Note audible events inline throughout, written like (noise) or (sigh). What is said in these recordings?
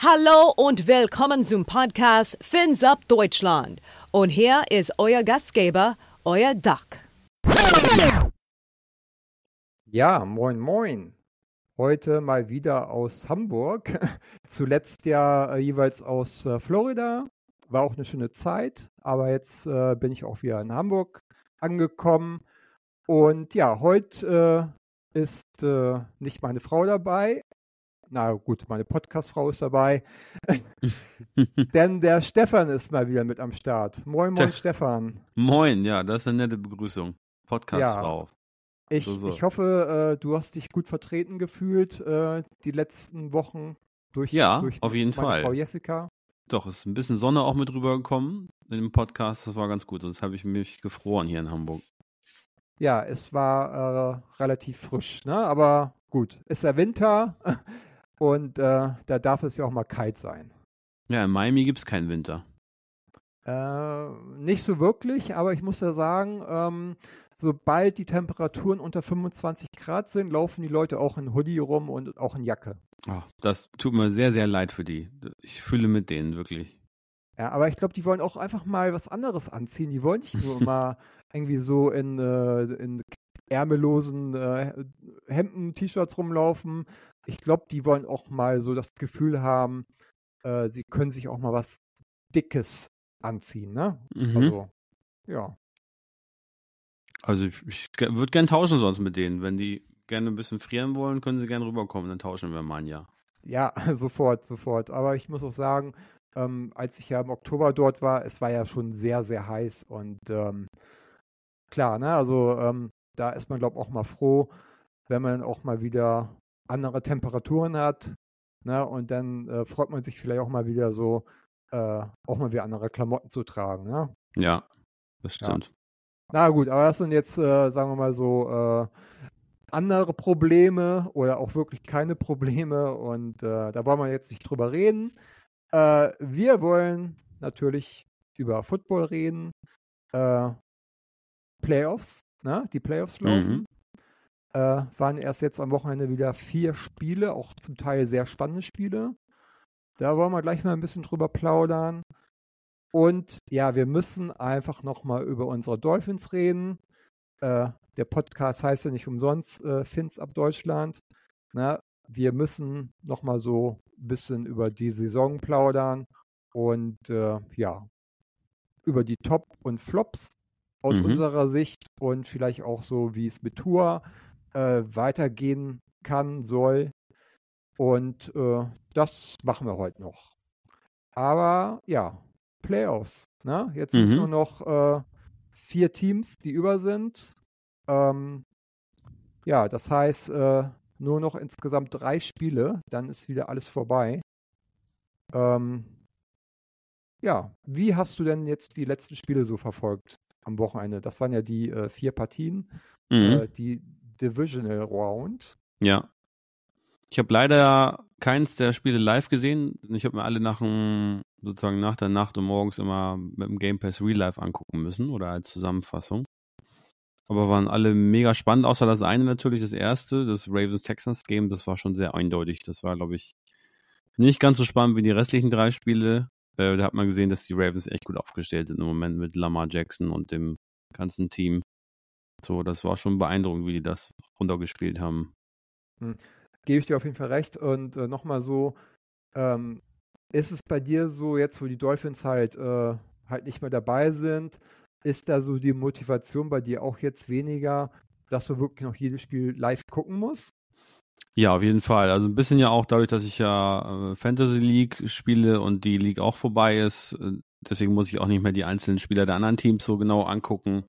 Hallo und willkommen zum Podcast Fins Up Deutschland. Und hier ist euer Gastgeber, euer Duck. Ja, moin, moin. Heute mal wieder aus Hamburg. (laughs) Zuletzt ja äh, jeweils aus äh, Florida. War auch eine schöne Zeit, aber jetzt äh, bin ich auch wieder in Hamburg angekommen. Und ja, heute äh, ist äh, nicht meine Frau dabei. Na gut, meine Podcast-Frau ist dabei. (laughs) Denn der Stefan ist mal wieder mit am Start. Moin, moin, Tja. Stefan. Moin, ja, das ist eine nette Begrüßung. Podcast-Frau. Ich, So, so. ich hoffe, äh, du hast dich gut vertreten gefühlt äh, die letzten Wochen durch, Ja, durch auf jeden Fall. Frau Jessica. Doch, ist ein bisschen Sonne auch mit rübergekommen in dem Podcast. Das war ganz gut, sonst habe ich mich gefroren hier in Hamburg. Ja, es war äh, relativ frisch, ne? Aber gut, ist der Winter und äh, da darf es ja auch mal kalt sein. Ja, in Miami gibt es keinen Winter. Äh, nicht so wirklich, aber ich muss ja sagen, ähm, sobald die Temperaturen unter 25 Grad sind, laufen die Leute auch in Hoodie rum und auch in Jacke. Ah, das tut mir sehr, sehr leid für die. Ich fühle mit denen wirklich. Ja, aber ich glaube, die wollen auch einfach mal was anderes anziehen. Die wollen nicht nur (laughs) immer irgendwie so in, äh, in ärmellosen äh, Hemden, T-Shirts rumlaufen. Ich glaube, die wollen auch mal so das Gefühl haben, äh, sie können sich auch mal was Dickes anziehen, ne? Mhm. Also, ja. Also ich, ich würde gern tauschen sonst mit denen. Wenn die gerne ein bisschen frieren wollen, können sie gerne rüberkommen. Dann tauschen wir mal ein Jahr. Ja, (laughs) sofort, sofort. Aber ich muss auch sagen, ähm, als ich ja im Oktober dort war, es war ja schon sehr, sehr heiß und ähm, klar, ne, also ähm, da ist man, glaube ich, auch mal froh, wenn man auch mal wieder andere Temperaturen hat, ne, und dann äh, freut man sich vielleicht auch mal wieder so, äh, auch mal wieder andere Klamotten zu tragen, ne? Ja, das Ja. stimmt. Na gut, aber das sind jetzt, äh, sagen wir mal so, äh, andere Probleme oder auch wirklich keine Probleme und äh, da wollen wir jetzt nicht drüber reden. Äh, wir wollen natürlich über Football reden. Playoffs, ne? Die Playoffs laufen. Äh, waren erst jetzt am Wochenende wieder vier Spiele, auch zum Teil sehr spannende Spiele. Da wollen wir gleich mal ein bisschen drüber plaudern. Und ja, wir müssen einfach nochmal über unsere Dolphins reden. Äh, der Podcast heißt ja nicht umsonst äh, Fins ab Deutschland. Na, wir müssen nochmal so ein bisschen über die Saison plaudern und äh, ja, über die Top und Flops aus Mhm. unserer Sicht und vielleicht auch so, wie es mit Tour äh, weitergehen kann, soll. Und äh, das machen wir heute noch. Aber ja, Playoffs. Ne? Jetzt sind es Mhm. nur noch äh, vier Teams, die über sind. Ähm, ja, das heißt, äh, nur noch insgesamt drei Spiele, dann ist wieder alles vorbei. Ähm, ja, wie hast du denn jetzt die letzten Spiele so verfolgt am Wochenende? Das waren ja die äh, vier Partien, Mhm. äh, die Divisional Round. Ja. Ich habe leider keins der Spiele live gesehen. Ich habe mir alle nach dem, sozusagen nach der Nacht und morgens immer mit dem Game Pass Real Life angucken müssen oder als Zusammenfassung. Aber waren alle mega spannend, außer das eine natürlich, das erste, das Ravens Texans Game, das war schon sehr eindeutig. Das war, glaube ich, nicht ganz so spannend wie die restlichen drei Spiele. Äh, da hat man gesehen, dass die Ravens echt gut aufgestellt sind im Moment mit Lamar Jackson und dem ganzen Team. So, das war schon beeindruckend, wie die das runtergespielt haben. Gebe ich dir auf jeden Fall recht. Und äh, nochmal so, ähm, ist es bei dir so, jetzt wo die Dolphins halt, äh, halt nicht mehr dabei sind, ist da so die Motivation bei dir auch jetzt weniger, dass du wirklich noch jedes Spiel live gucken musst? Ja, auf jeden Fall. Also ein bisschen ja auch dadurch, dass ich ja äh, Fantasy League spiele und die League auch vorbei ist. äh, Deswegen muss ich auch nicht mehr die einzelnen Spieler der anderen Teams so genau angucken.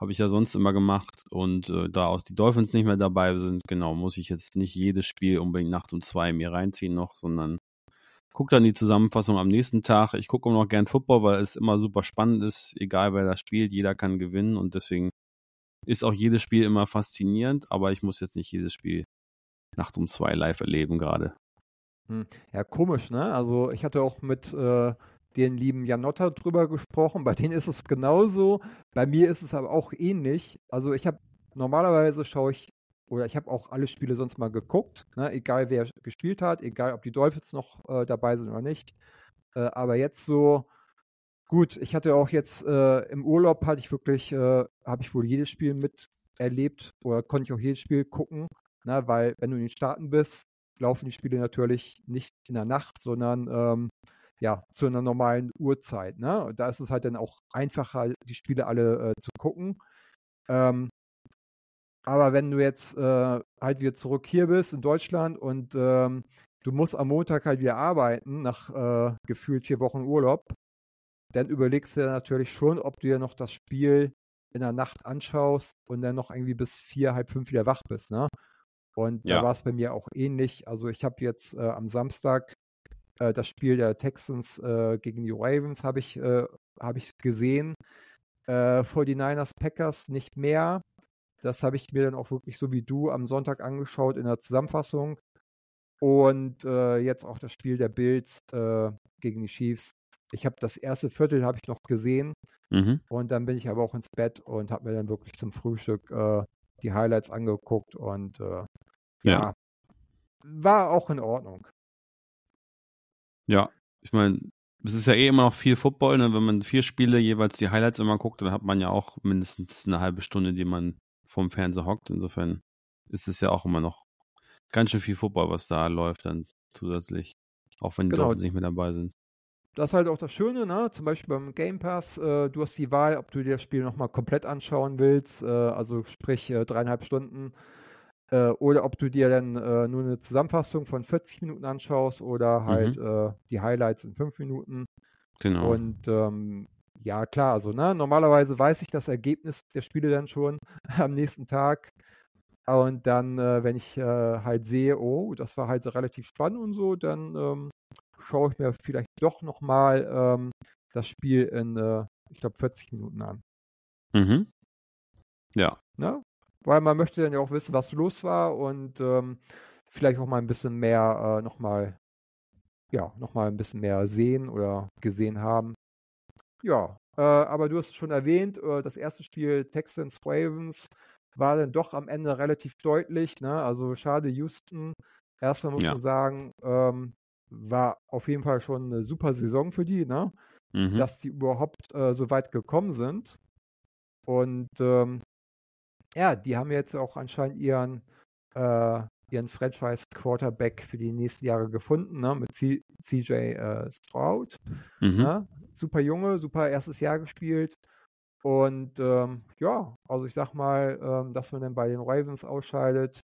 Habe ich ja sonst immer gemacht. Und äh, da aus die Dolphins nicht mehr dabei sind, genau, muss ich jetzt nicht jedes Spiel unbedingt Nacht und zwei mir reinziehen noch, sondern gucke dann die Zusammenfassung am nächsten Tag. Ich gucke auch noch gern Football, weil es immer super spannend ist, egal wer da spielt, jeder kann gewinnen und deswegen ist auch jedes Spiel immer faszinierend, aber ich muss jetzt nicht jedes Spiel nachts um zwei live erleben gerade. Ja, komisch, ne? Also ich hatte auch mit äh, den lieben Janotta drüber gesprochen. Bei denen ist es genauso. Bei mir ist es aber auch ähnlich. Also ich habe normalerweise schaue ich oder ich habe auch alle Spiele sonst mal geguckt, ne? egal wer gespielt hat, egal ob die Dolphins noch äh, dabei sind oder nicht. Äh, aber jetzt so, gut, ich hatte auch jetzt äh, im Urlaub hatte ich wirklich, äh, habe ich wohl jedes Spiel miterlebt oder konnte ich auch jedes Spiel gucken, ne? weil wenn du in den Staaten bist, laufen die Spiele natürlich nicht in der Nacht, sondern ähm, ja, zu einer normalen Uhrzeit. Ne? Und da ist es halt dann auch einfacher, die Spiele alle äh, zu gucken. Ähm, aber wenn du jetzt äh, halt wieder zurück hier bist in Deutschland und ähm, du musst am Montag halt wieder arbeiten, nach äh, gefühlt vier Wochen Urlaub, dann überlegst du natürlich schon, ob du dir noch das Spiel in der Nacht anschaust und dann noch irgendwie bis vier, halb fünf wieder wach bist. Ne? Und ja. da war es bei mir auch ähnlich. Also ich habe jetzt äh, am Samstag äh, das Spiel der Texans äh, gegen die Ravens habe ich, äh, hab ich gesehen. Äh, 49ers Packers nicht mehr. Das habe ich mir dann auch wirklich so wie du am Sonntag angeschaut in der Zusammenfassung. Und äh, jetzt auch das Spiel der Bills äh, gegen die Chiefs. Ich habe das erste Viertel habe ich noch gesehen. Mhm. Und dann bin ich aber auch ins Bett und habe mir dann wirklich zum Frühstück äh, die Highlights angeguckt und äh, ja. ja. war auch in Ordnung. Ja, ich meine, es ist ja eh immer noch viel Football, ne? wenn man vier Spiele jeweils die Highlights immer guckt, dann hat man ja auch mindestens eine halbe Stunde, die man vom Fernseher hockt. Insofern ist es ja auch immer noch ganz schön viel Football, was da läuft dann zusätzlich. Auch wenn die genau. Dolphins nicht mehr dabei sind. Das ist halt auch das Schöne, ne? Zum Beispiel beim Game Pass, äh, du hast die Wahl, ob du dir das Spiel nochmal komplett anschauen willst, äh, also sprich äh, dreieinhalb Stunden äh, oder ob du dir dann äh, nur eine Zusammenfassung von 40 Minuten anschaust oder halt mhm. äh, die Highlights in 5 Minuten. Genau. Und ähm, ja, klar, also ne, normalerweise weiß ich das Ergebnis der Spiele dann schon (laughs) am nächsten Tag. Und dann, äh, wenn ich äh, halt sehe, oh, das war halt relativ spannend und so, dann ähm, schaue ich mir vielleicht doch nochmal ähm, das Spiel in, äh, ich glaube, 40 Minuten an. Mhm. Ja. Ne? Weil man möchte dann ja auch wissen, was los war und ähm, vielleicht auch mal ein bisschen mehr äh, nochmal, ja, nochmal ein bisschen mehr sehen oder gesehen haben. Ja, äh, aber du hast es schon erwähnt, äh, das erste Spiel Texans Ravens war dann doch am Ende relativ deutlich. Ne? Also schade, Houston. Erstmal muss ja. man sagen, ähm, war auf jeden Fall schon eine super Saison für die, ne? Mhm. dass die überhaupt äh, so weit gekommen sind. Und ähm, ja, die haben jetzt auch anscheinend ihren, äh, ihren Franchise-Quarterback für die nächsten Jahre gefunden, ne, mit C CJ äh, Stroud. Mhm. Ne? Super Junge, super erstes Jahr gespielt. Und ähm, ja, also ich sag mal, ähm, dass man dann bei den Ravens ausscheidet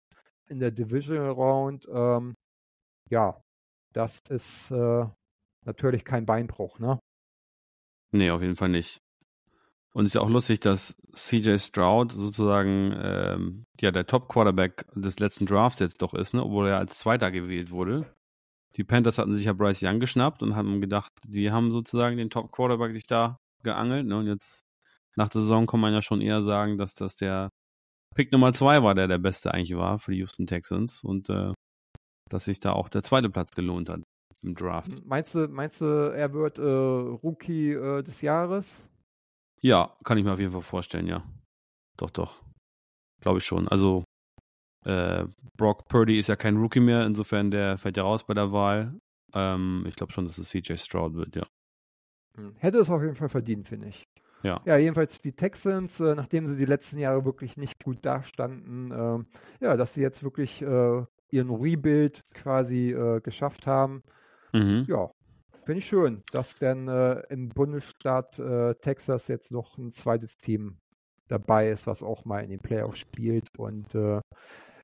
in der Divisional Round, ähm, ja, das ist äh, natürlich kein Beinbruch, ne? Nee, auf jeden Fall nicht. Und es ist ja auch lustig, dass CJ Stroud sozusagen ähm, ja der Top-Quarterback des letzten Drafts jetzt doch ist, ne? obwohl er als Zweiter gewählt wurde. Die Panthers hatten sich ja Bryce Young geschnappt und haben gedacht, die haben sozusagen den Top-Quarterback sich da geangelt. Ne? Und jetzt nach der Saison kann man ja schon eher sagen, dass das der Pick Nummer zwei war, der der beste eigentlich war für die Houston Texans und äh, dass sich da auch der zweite Platz gelohnt hat im Draft. Meinst du, meinst du er wird äh, Rookie äh, des Jahres? Ja, kann ich mir auf jeden Fall vorstellen, ja. Doch, doch. Glaube ich schon. Also, äh, Brock Purdy ist ja kein Rookie mehr, insofern der fällt ja raus bei der Wahl. Ähm, ich glaube schon, dass es CJ Stroud wird, ja. Hm. Hätte es auf jeden Fall verdient, finde ich. Ja. ja, jedenfalls die Texans, äh, nachdem sie die letzten Jahre wirklich nicht gut dastanden, äh, ja, dass sie jetzt wirklich äh, ihren Rebuild quasi äh, geschafft haben. Mhm. Ja, Finde ich schön, dass dann äh, im Bundesstaat äh, Texas jetzt noch ein zweites Team dabei ist, was auch mal in den Playoffs spielt und äh,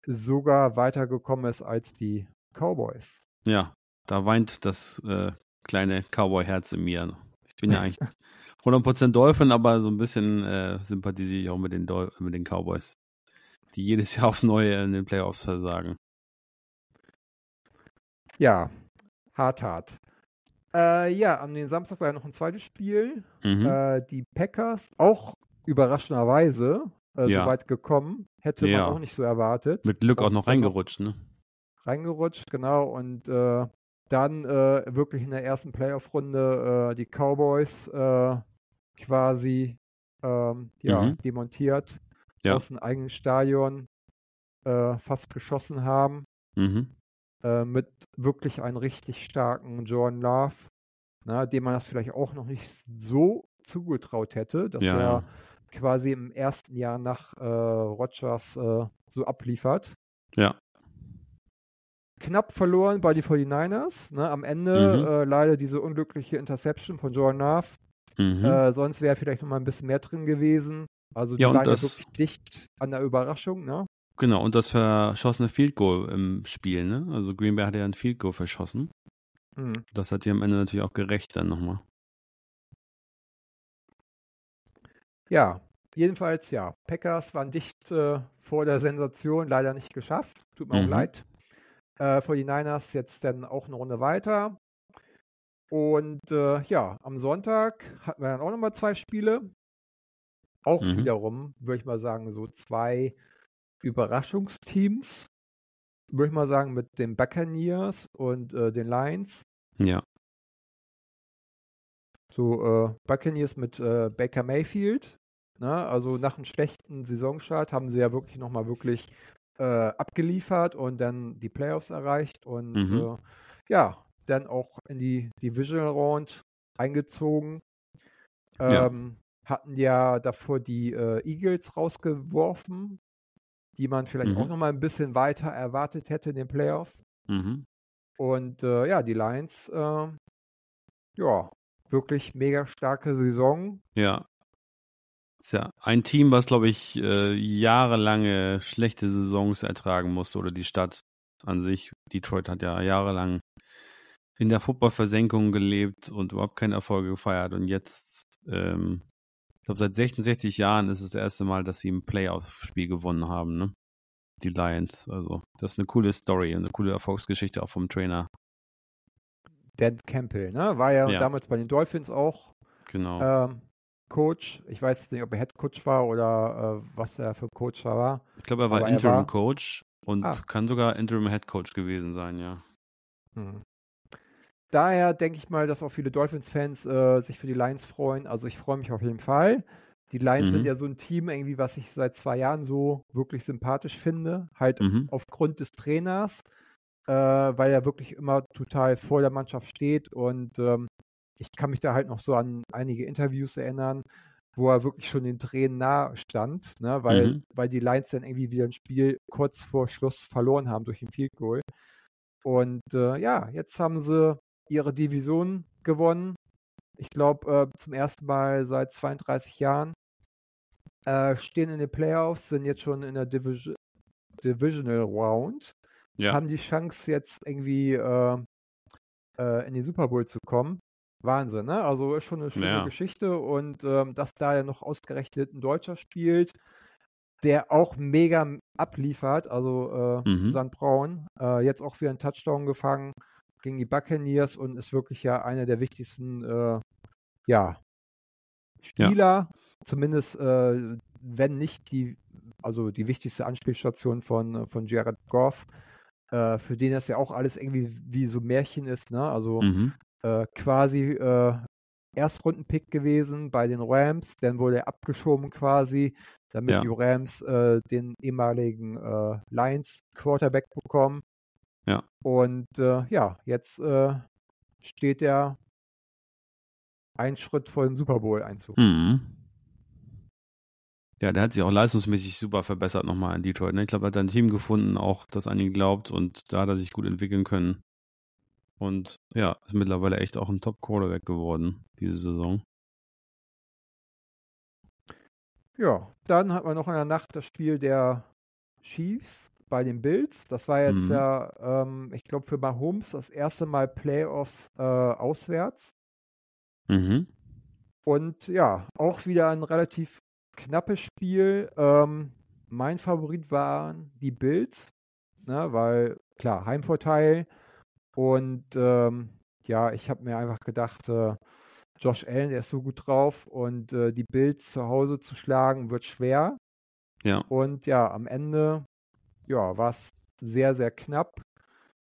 sogar weitergekommen ist als die Cowboys. Ja, da weint das äh, kleine Cowboy-Herz in mir. Ich bin ja (laughs) eigentlich 100% Dolphin, aber so ein bisschen äh, sympathisiere ich auch mit den, Dol mit den Cowboys, die jedes (laughs) Jahr aufs Neue in den Playoffs versagen. Ja, hart, hart. Äh, ja, am Samstag war ja noch ein zweites Spiel. Mhm. Äh, die Packers, auch überraschenderweise, äh, ja. so weit gekommen. Hätte ja. man auch nicht so erwartet. Mit Glück auch noch reingerutscht, ne? Reingerutscht, genau. Und äh, dann äh, wirklich in der ersten Playoff-Runde äh, die Cowboys quasi ähm, ja, mhm. demontiert ja. aus dem eigenen Stadion. äh, fast geschossen haben. Mhm. Äh, mit wirklich einem richtig starken Jordan Love, na, dem man das vielleicht auch noch nicht so zugetraut hätte, dass Ja, er quasi im ersten Jahr nach äh, Rogers äh, so abliefert. Ja. Knapp verloren bei die 49ers. Ne? Am Ende Mhm. äh, leider diese unglückliche Interception von Jordan Love. Mhm. Äh, sonst wäre vielleicht noch mal ein bisschen mehr drin gewesen. Also die Ja, waren das- wirklich dicht an der Überraschung. Ne? Genau, und das verschossene Field Goal im Spiel, ne? Also Green Bay hat ja ein Field Goal verschossen. Hm. Das hat sie am Ende natürlich auch gerecht dann nochmal. Ja, jedenfalls ja. Packers waren dicht äh, vor der Sensation, leider nicht geschafft. Tut mir auch Mhm. leid. Äh, für die Niners jetzt dann auch eine Runde weiter. Und äh, ja, am Sonntag hatten wir dann auch nochmal zwei Spiele. Auch Mhm. wiederum, würde ich mal sagen, so zwei Überraschungsteams. Würde ich mal sagen, mit den Buccaneers und äh, den Lions. Ja. So äh, Buccaneers mit äh, Baker Mayfield. Ne? Also nach einem schlechten Saisonstart haben sie ja wirklich nochmal wirklich äh, abgeliefert und dann die Playoffs erreicht und Mhm. äh, ja, dann auch in die Divisional Round eingezogen. Ja. Ähm, Hatten ja davor die äh, Eagles rausgeworfen, die man vielleicht Mhm. auch nochmal ein bisschen weiter erwartet hätte in den Playoffs. Mhm. Und äh, ja, die Lions, äh, ja, wirklich mega starke Saison. Ja. Ist ja ein Team, was, glaube ich, äh, jahrelange schlechte Saisons ertragen musste oder die Stadt an sich. Detroit hat ja jahrelang in der Footballversenkung gelebt und überhaupt keine Erfolge gefeiert. Und jetzt, ähm, glaube, seit 66 Jahren ist es das erste Mal, dass sie ein Playoff-Spiel gewonnen haben, ne? Die Lions. Also, das ist eine coole Story und eine coole Erfolgsgeschichte auch vom Trainer. Dan Campbell, ne? War ja, Ja. damals bei den Dolphins auch Genau. ähm, Coach. Ich weiß nicht, ob er Head Coach war oder äh, was er für Coach war. ich glaube, er war aber er Interim war- Coach und Ah. kann sogar Interim Head Coach gewesen sein, ja. Hm. Daher denke ich mal, dass auch viele Dolphins-Fans äh, sich für die Lions freuen. Also ich freue mich auf jeden Fall. Die Lions Mhm. sind ja so ein Team, irgendwie, was ich seit zwei Jahren so wirklich sympathisch finde. Halt Mhm. aufgrund des Trainers, äh, weil er wirklich immer total vor der Mannschaft steht und ähm, ich kann mich da halt noch so an einige Interviews erinnern, wo er wirklich schon den Tränen nahe stand, ne, weil, Mhm. weil die Lions dann irgendwie wieder ein Spiel kurz vor Schluss verloren haben durch ein Field Goal. Und äh, ja, jetzt haben sie ihre Division gewonnen. Ich glaube, äh, zum ersten Mal seit 32 Jahren. Äh, stehen in den Playoffs, sind jetzt schon in der Division, Divisional Round. Ja. Haben die Chance, jetzt irgendwie äh, äh, in den Super Bowl zu kommen. Wahnsinn, ne? Also ist schon eine schöne Ja. Geschichte und ähm, dass da ja noch ausgerechnet ein Deutscher spielt, der auch mega abliefert, also äh, Mhm. Sand Braun, äh, jetzt auch wieder einen Touchdown gefangen gegen die Buccaneers und ist wirklich ja einer der wichtigsten äh, ja, Spieler, zumindest äh, wenn nicht die, also die wichtigste Anspielstation von, äh, von Jared Goff, äh, für den das ja auch alles irgendwie wie so Märchen ist, ne? Also Mhm. äh, quasi äh, Erstrundenpick gewesen bei den Rams, dann wurde er abgeschoben quasi, damit Ja. die Rams den ehemaligen Lions Quarterback bekommen. Ja. Und äh, ja, jetzt äh, steht er einen Schritt vor dem Super Bowl Einzug. Mhm. Ja, der hat sich auch leistungsmäßig super verbessert nochmal in Detroit. Ne? Ich glaube, er hat ein Team gefunden, auch das an ihn glaubt und da hat er sich gut entwickeln können. Und ja, ist mittlerweile echt auch ein Top-Quarterback geworden, diese Saison. Ja, dann hat man noch in der Nacht das Spiel der Chiefs bei den Bills. Das war jetzt Mhm. ja, ähm, ich glaube, für Mahomes das erste Mal Playoffs äh, auswärts. Mhm. Und ja, auch wieder ein relativ knappes Spiel. Ähm, mein Favorit waren die Bills, ne, weil klar, Heimvorteil. Und ähm, ja, ich habe mir einfach gedacht, äh, Josh Allen, der ist so gut drauf und äh, die Bills zu Hause zu schlagen wird schwer. Ja. Und ja, am Ende, ja, war es sehr, sehr knapp.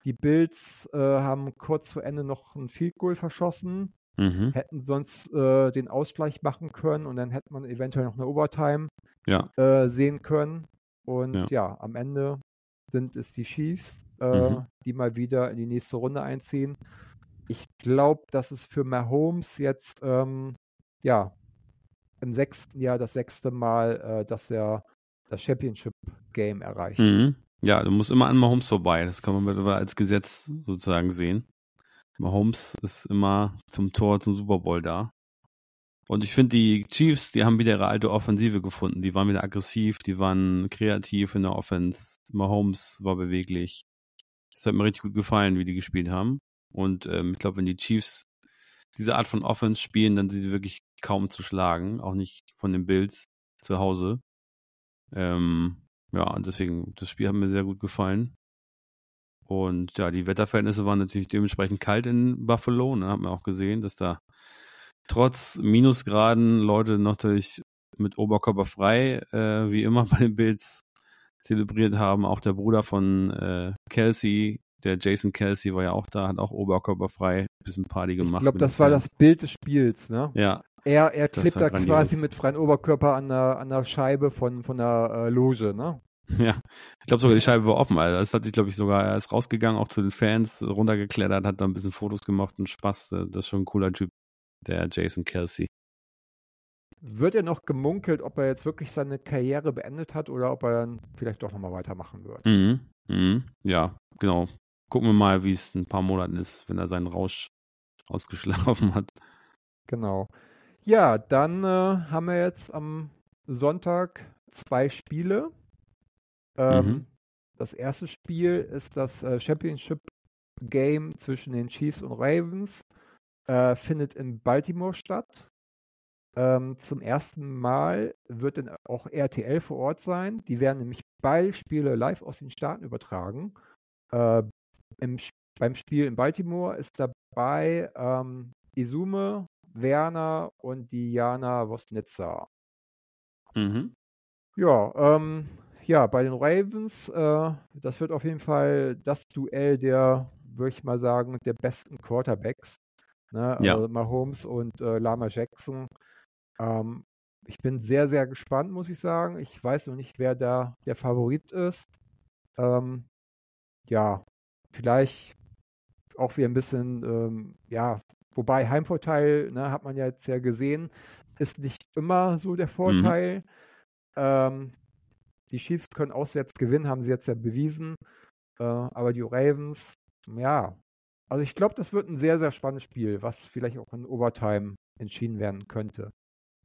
Die Bills äh, haben kurz vor Ende noch ein Field Goal verschossen Mhm. hätten sonst äh, den Ausgleich machen können und dann hätte man eventuell noch eine Overtime Ja. äh, sehen können. Und ja, Ja. am Ende sind es die Chiefs, äh, Mhm. die mal wieder in die nächste Runde einziehen. Ich glaube, dass es für Mahomes jetzt ähm, ja im sechsten Jahr das sechste Mal, äh, dass er das Championship Game erreicht. Mhm. Ja, du musst immer an Mahomes vorbei. Das kann man mittlerweile als Gesetz sozusagen sehen. Mahomes ist immer zum Tor zum Super Bowl da. Und ich finde, die Chiefs, die haben wieder ihre alte Offensive gefunden. Die waren wieder aggressiv, die waren kreativ in der Offense. Mahomes war beweglich. Das hat mir richtig gut gefallen, wie die gespielt haben. Und ähm, ich glaube, wenn die Chiefs diese Art von Offense spielen, dann sind sie wirklich kaum zu schlagen. Auch nicht von den Bills zu Hause. Ähm, ja, und deswegen, das Spiel hat mir sehr gut gefallen. Und ja, die Wetterverhältnisse waren natürlich dementsprechend kalt in Buffalo. Ne? Hat man auch gesehen, dass da trotz Minusgraden Leute natürlich mit Oberkörper frei, äh, wie immer (laughs) bei den Bills, zelebriert haben. Auch der Bruder von äh, Kelsey, der Jason Kelsey, war ja auch da, hat auch Oberkörper frei, bisschen Party Ich gemacht. glaube, mit das war Fans. das Bild des Spiels, ne? Ja, Er, er klebt da grandios. quasi mit freiem Oberkörper an der, an der Scheibe von, von der äh, Loge, ne? Ja, ich glaube sogar die Scheibe war offen. Also das hat sich, glaube ich, sogar, er ist rausgegangen, auch zu den Fans, runtergeklettert, hat da ein bisschen Fotos gemacht und Spaß. Äh, Das ist schon ein cooler Typ, der Jason Kelsey. Wird er noch gemunkelt, ob er jetzt wirklich seine Karriere beendet hat oder ob er dann vielleicht doch nochmal weitermachen wird? Mhm. Mhm. Ja, genau. Gucken wir mal, wie es in ein paar Monaten ist, wenn er seinen Rausch ausgeschlafen (laughs) hat. Genau. Ja, dann äh, haben wir jetzt am Sonntag zwei Spiele. Ähm, Mhm. Das erste Spiel ist das äh, Championship Game zwischen den Chiefs und Ravens. Äh, findet in Baltimore statt. Ähm, zum ersten Mal wird dann auch RTL vor Ort sein. Die werden nämlich beide Spiele live aus den Staaten übertragen. Äh, im, beim Spiel in Baltimore ist dabei ähm, Izume, Werner und Diana Wosnitzer. Mhm. Ja, ähm, ja, bei den Ravens, äh, das wird auf jeden Fall das Duell der, würde ich mal sagen, der besten Quarterbacks. Ne? Ja. Also Mahomes und äh, Lama Jackson. Ähm, ich bin sehr, sehr gespannt, muss ich sagen. Ich weiß noch nicht, wer da der Favorit ist. Ähm, ja, vielleicht auch wieder ein bisschen, ähm, ja, wobei Heimvorteil, ne, hat man ja jetzt ja gesehen, ist nicht immer so der Vorteil. Ähm, die Chiefs können auswärts gewinnen, haben sie jetzt ja bewiesen. Äh, aber die Ravens, ja. Also ich glaube, das wird ein sehr, sehr spannendes Spiel, was vielleicht auch in Overtime entschieden werden könnte.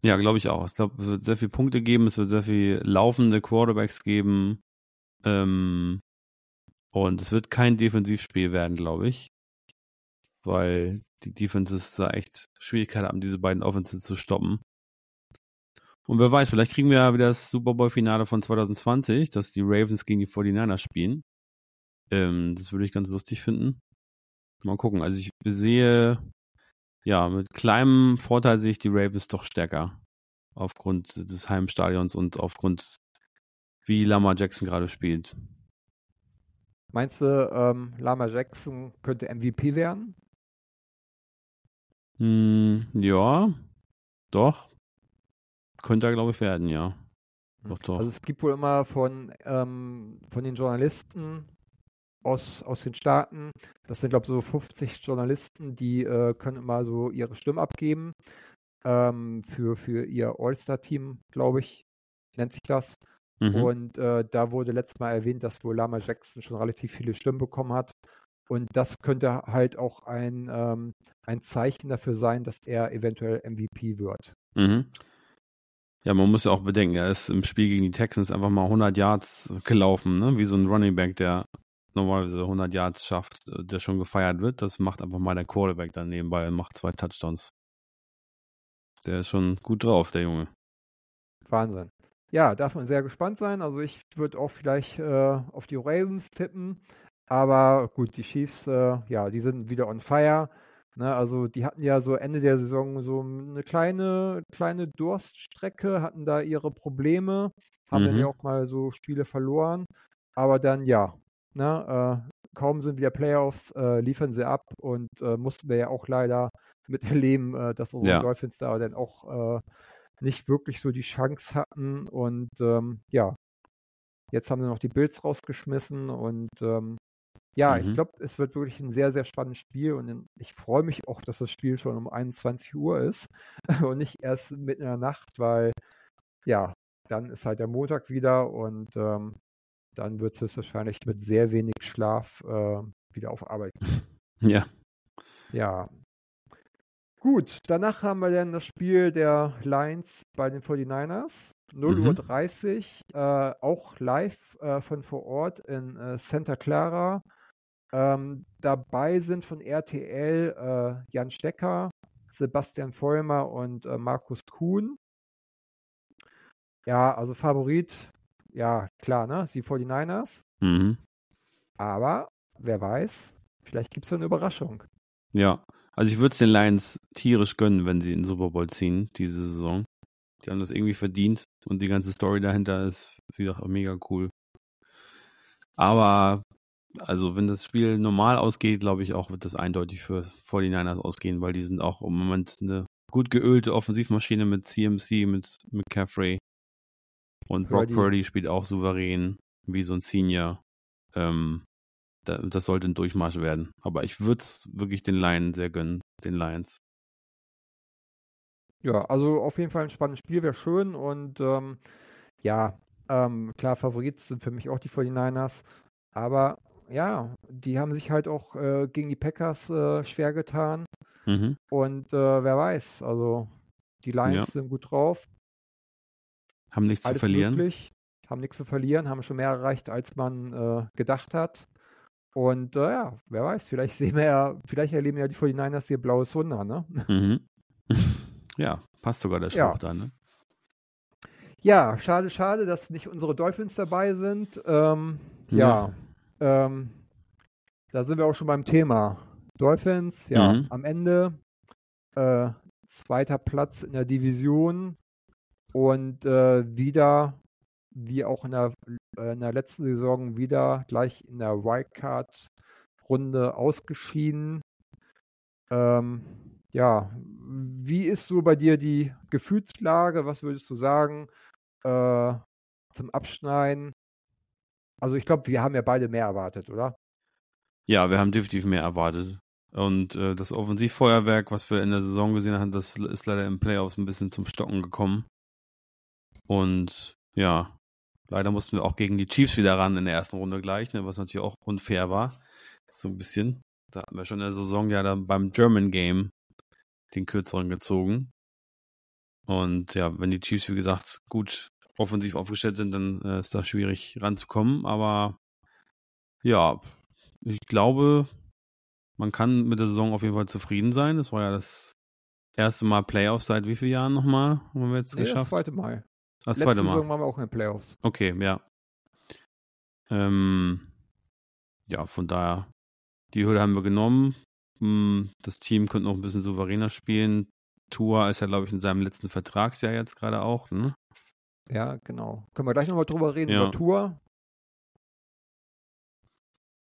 Ja, glaube ich auch. Ich glaube, es wird sehr viele Punkte geben, es wird sehr viel laufende Quarterbacks geben. Ähm, und es wird kein Defensivspiel werden, glaube ich. Weil die Defenses da echt Schwierigkeiten haben, diese beiden Offenses zu stoppen. Und wer weiß, vielleicht kriegen wir ja wieder das Super Bowl-Finale von 2020, dass die Ravens gegen die 49ers spielen. Ähm, das würde ich ganz lustig finden. Mal gucken. Also ich sehe, ja, mit kleinem Vorteil sehe ich die Ravens doch stärker. Aufgrund des Heimstadions und aufgrund, wie Lamar Jackson gerade spielt. Meinst du, ähm, Lama Jackson könnte MVP werden? Hm, ja, doch. Könnte er, glaube ich, werden, ja. Doch, doch. Also es gibt wohl immer von, ähm, von den Journalisten aus, aus den Staaten, das sind glaube ich so 50 Journalisten, die äh, können immer so ihre Stimme abgeben ähm, für, für ihr All-Star-Team, glaube ich, nennt sich das. Mhm. Und äh, da wurde letztes Mal erwähnt, dass wohl Lama Jackson schon relativ viele Stimmen bekommen hat. Und das könnte halt auch ein, ähm, ein Zeichen dafür sein, dass er eventuell MVP wird. Mhm. Ja, man muss ja auch bedenken, er ist im Spiel gegen die Texans einfach mal 100 Yards gelaufen, ne? wie so ein Running Back, der normalerweise 100 Yards schafft, äh, der schon gefeiert wird. Das macht einfach mal der Quarterback dann nebenbei und macht zwei Touchdowns. Der ist schon gut drauf, der Junge. Wahnsinn. Ja, darf man sehr gespannt sein. Also ich würde auch vielleicht äh, auf die Ravens tippen. Aber gut, die Chiefs, äh, ja, die sind wieder on fire. Ne, also die hatten ja so Ende der Saison so eine kleine, kleine Durststrecke, hatten da ihre Probleme, haben dann Mhm. ja auch mal so Spiele verloren. Aber dann ja, ne, äh, kaum sind wieder Playoffs, äh, liefern sie ab und äh, mussten wir ja auch leider miterleben, äh, dass unsere Ja. Dolphins da dann auch äh, nicht wirklich so die Chance hatten. Und ähm, ja, Jetzt haben sie noch die Bills rausgeschmissen und ähm, ja, mhm. ich glaube, es wird wirklich ein sehr, sehr spannendes Spiel und ich freue mich auch, dass das Spiel schon um 21 Uhr ist (laughs) und nicht erst mitten in der Nacht, weil ja, dann ist halt der Montag wieder und ähm, dann wird es höchstwahrscheinlich mit sehr wenig Schlaf äh, wieder auf Arbeit gehen. (laughs) Ja. Ja. Gut, danach haben wir dann das Spiel der Lions bei den 49ers. 0.30 mhm. Uhr, äh, auch live äh, von vor Ort in äh, Santa Clara. Ähm, dabei sind von RTL äh, Jan Stecker, Sebastian Vollmer und äh, Markus Kuhn. Ja, also Favorit, ja, klar, ne? Die 49ers. Mhm. Aber wer weiß, vielleicht gibt es eine Überraschung. Ja, also ich würde es den Lions tierisch gönnen, wenn sie in den Super Bowl ziehen, diese Saison. Die haben das irgendwie verdient und die ganze Story dahinter ist, wie gesagt, mega cool. Aber, also wenn das Spiel normal ausgeht, glaube ich auch, wird das eindeutig für 49ers ausgehen, weil die sind auch im Moment eine gut geölte Offensivmaschine mit CMC, mit McCaffrey. Und Brock Purdy, spielt auch souverän, wie so ein Senior. Ähm, das sollte ein Durchmarsch werden. Aber ich würde es wirklich den Lions sehr gönnen, den Lions. Ja, also auf jeden Fall ein spannendes Spiel, wäre schön. Und ähm, ja, ähm, klar, Favorit sind für mich auch die 49ers. Aber ja, die haben sich halt auch äh, gegen die Packers äh, schwer getan. Mhm. Und äh, wer weiß, also die Lions ja. sind gut drauf. Haben nichts Alles zu verlieren. Möglich, haben nichts zu verlieren, haben schon mehr erreicht, als man äh, gedacht hat. Und äh, ja, wer weiß, vielleicht (laughs) sehen wir ja, vielleicht erleben ja die 49ers ihr blaues Wunder, ne? Mhm. (laughs) ja, passt sogar der Spruch ja. da, ne? Ja, schade, schade, dass nicht unsere Dolphins dabei sind. Ähm, ja, ja ähm, da sind wir auch schon beim Thema. Dolphins, ja, mhm. am Ende äh, zweiter Platz in der Division und äh, wieder wie auch in der, äh, in der letzten Saison wieder gleich in der Wildcard-Runde ausgeschieden. Ähm, ja, wie ist so bei dir die Gefühlslage? Was würdest du sagen äh, zum Abschneiden? Also ich glaube, wir haben ja beide mehr erwartet, oder? Ja, wir haben definitiv mehr erwartet. Und äh, das Offensivfeuerwerk, was wir in der Saison gesehen haben, das ist leider im Playoffs ein bisschen zum Stocken gekommen. Und ja, Leider mussten wir auch gegen die Chiefs wieder ran in der ersten Runde gleich, ne, was natürlich auch unfair war. So ein bisschen. Da hatten wir schon in der Saison ja dann beim German Game den kürzeren gezogen. Und ja, wenn die Chiefs, wie gesagt, gut offensiv aufgestellt sind, dann äh, ist da schwierig ranzukommen. Aber ja, ich glaube, man kann mit der Saison auf jeden Fall zufrieden sein. Das war ja das erste Mal Playoffs seit wie vielen Jahren nochmal? Haben wir jetzt nee, geschafft? Das zweite Mal. Das Letzte zweite Mal. Saison waren wir auch in den Playoffs. Okay, ja. Ähm, ja, von daher, die Hürde haben wir genommen. Hm, das Team könnte noch ein bisschen souveräner spielen. Tua ist ja, glaube ich, in seinem letzten Vertragsjahr jetzt gerade auch, ne? Ja, genau. Können wir gleich nochmal drüber reden, ja. über Tour.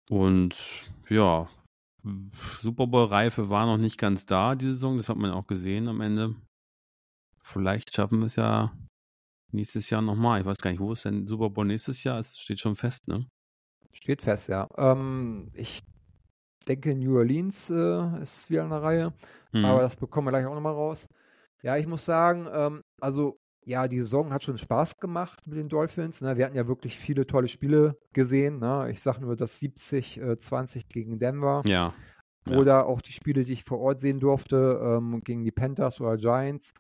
Und ja, Super Bowl-Reife war noch nicht ganz da, diese Saison. Das hat man auch gesehen am Ende. Vielleicht schaffen wir es ja nächstes Jahr nochmal. Ich weiß gar nicht, wo ist denn Super Bowl nächstes Jahr? Es steht schon fest, ne? Steht fest, ja. Ähm, ich denke, New Orleans äh, ist wieder in der Reihe, mhm. aber das bekommen wir gleich auch nochmal raus. Ja, ich muss sagen, ähm, also ja, die Saison hat schon Spaß gemacht mit den Dolphins. Ne? Wir hatten ja wirklich viele tolle Spiele gesehen. Ne? Ich sage nur das 70-20 äh, gegen Denver. Ja. Oder auch die Spiele, die ich vor Ort sehen durfte, ähm, gegen die Panthers oder Giants.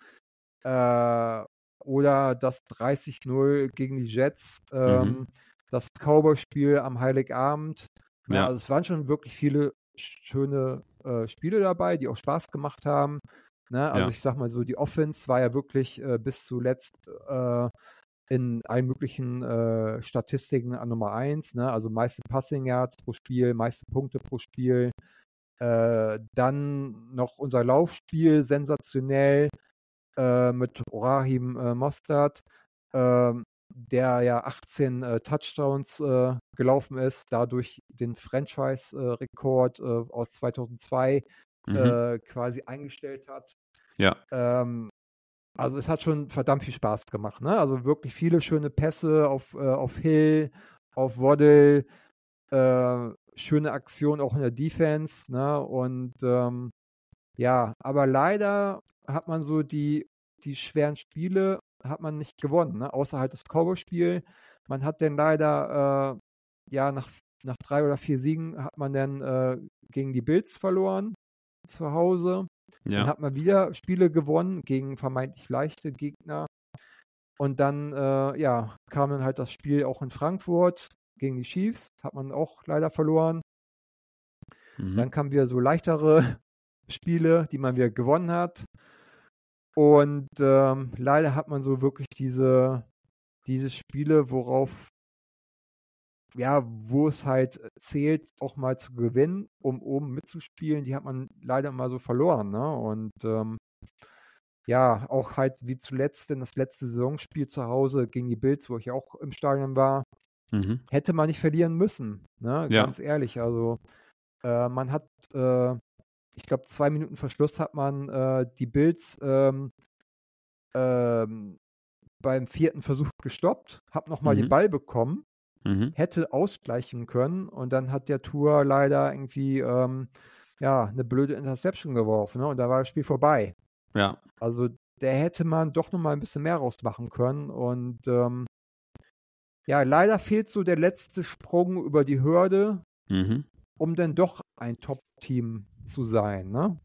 Äh, oder das 30-0 gegen die Jets, ähm, mhm. das Cowboy-Spiel am Heiligabend. Ja, ja. Also es waren schon wirklich viele schöne äh, Spiele dabei, die auch Spaß gemacht haben. Ne? Also ja. ich sag mal so, die Offense war ja wirklich äh, bis zuletzt äh, in allen möglichen äh, Statistiken an Nummer 1, ne? also meiste Passing Yards pro Spiel, meiste Punkte pro Spiel. Äh, dann noch unser Laufspiel sensationell äh, mit Rahim äh, Mostert, äh, der ja 18 äh, Touchdowns äh, gelaufen ist, dadurch den Franchise-Rekord äh, aus 2002 mhm. quasi eingestellt hat. Ja. Ähm, also es hat schon verdammt viel Spaß gemacht. Ne? Also wirklich viele schöne Pässe auf, äh, auf Hill, auf Waddle, äh, schöne Aktion auch in der Defense. Ne? Und ähm, ja, aber leider hat man so die, die schweren Spiele hat man nicht gewonnen, ne? außer halt das Cowboy-Spiel. Man hat dann leider, äh, ja, nach, nach drei oder vier Siegen hat man dann äh, gegen die Bills verloren zu Hause. Ja. Dann hat man wieder Spiele gewonnen gegen vermeintlich leichte Gegner. Und dann, äh, ja, kam dann halt das Spiel auch in Frankfurt gegen die Chiefs. Hat man auch leider verloren. Mhm. Dann kamen wieder so leichtere (laughs) Spiele, die man wieder gewonnen hat. Und ähm, leider hat man so wirklich diese, diese Spiele, worauf, ja, wo es halt zählt, auch mal zu gewinnen, um oben mitzuspielen, die hat man leider mal so verloren. Ne? Und ähm, ja, auch halt wie zuletzt in das letzte Saisonspiel zu Hause gegen die Bills, wo ich auch im Stadion war, mhm. hätte man nicht verlieren müssen. Ne? Ganz ja. ehrlich. Also äh, man hat äh, ich glaube, zwei Minuten Verschluss hat man äh, die Bills ähm, ähm, beim vierten Versuch gestoppt, hat nochmal mhm. den Ball bekommen, mhm. hätte ausgleichen können und dann hat der Tour leider irgendwie ähm, ja, eine blöde Interception geworfen ne? und da war das Spiel vorbei. Ja. Also der hätte man doch nochmal ein bisschen mehr rausmachen können und ähm, ja, leider fehlt so der letzte Sprung über die Hürde, mhm. um dann doch ein Top-Team zu sein, ne?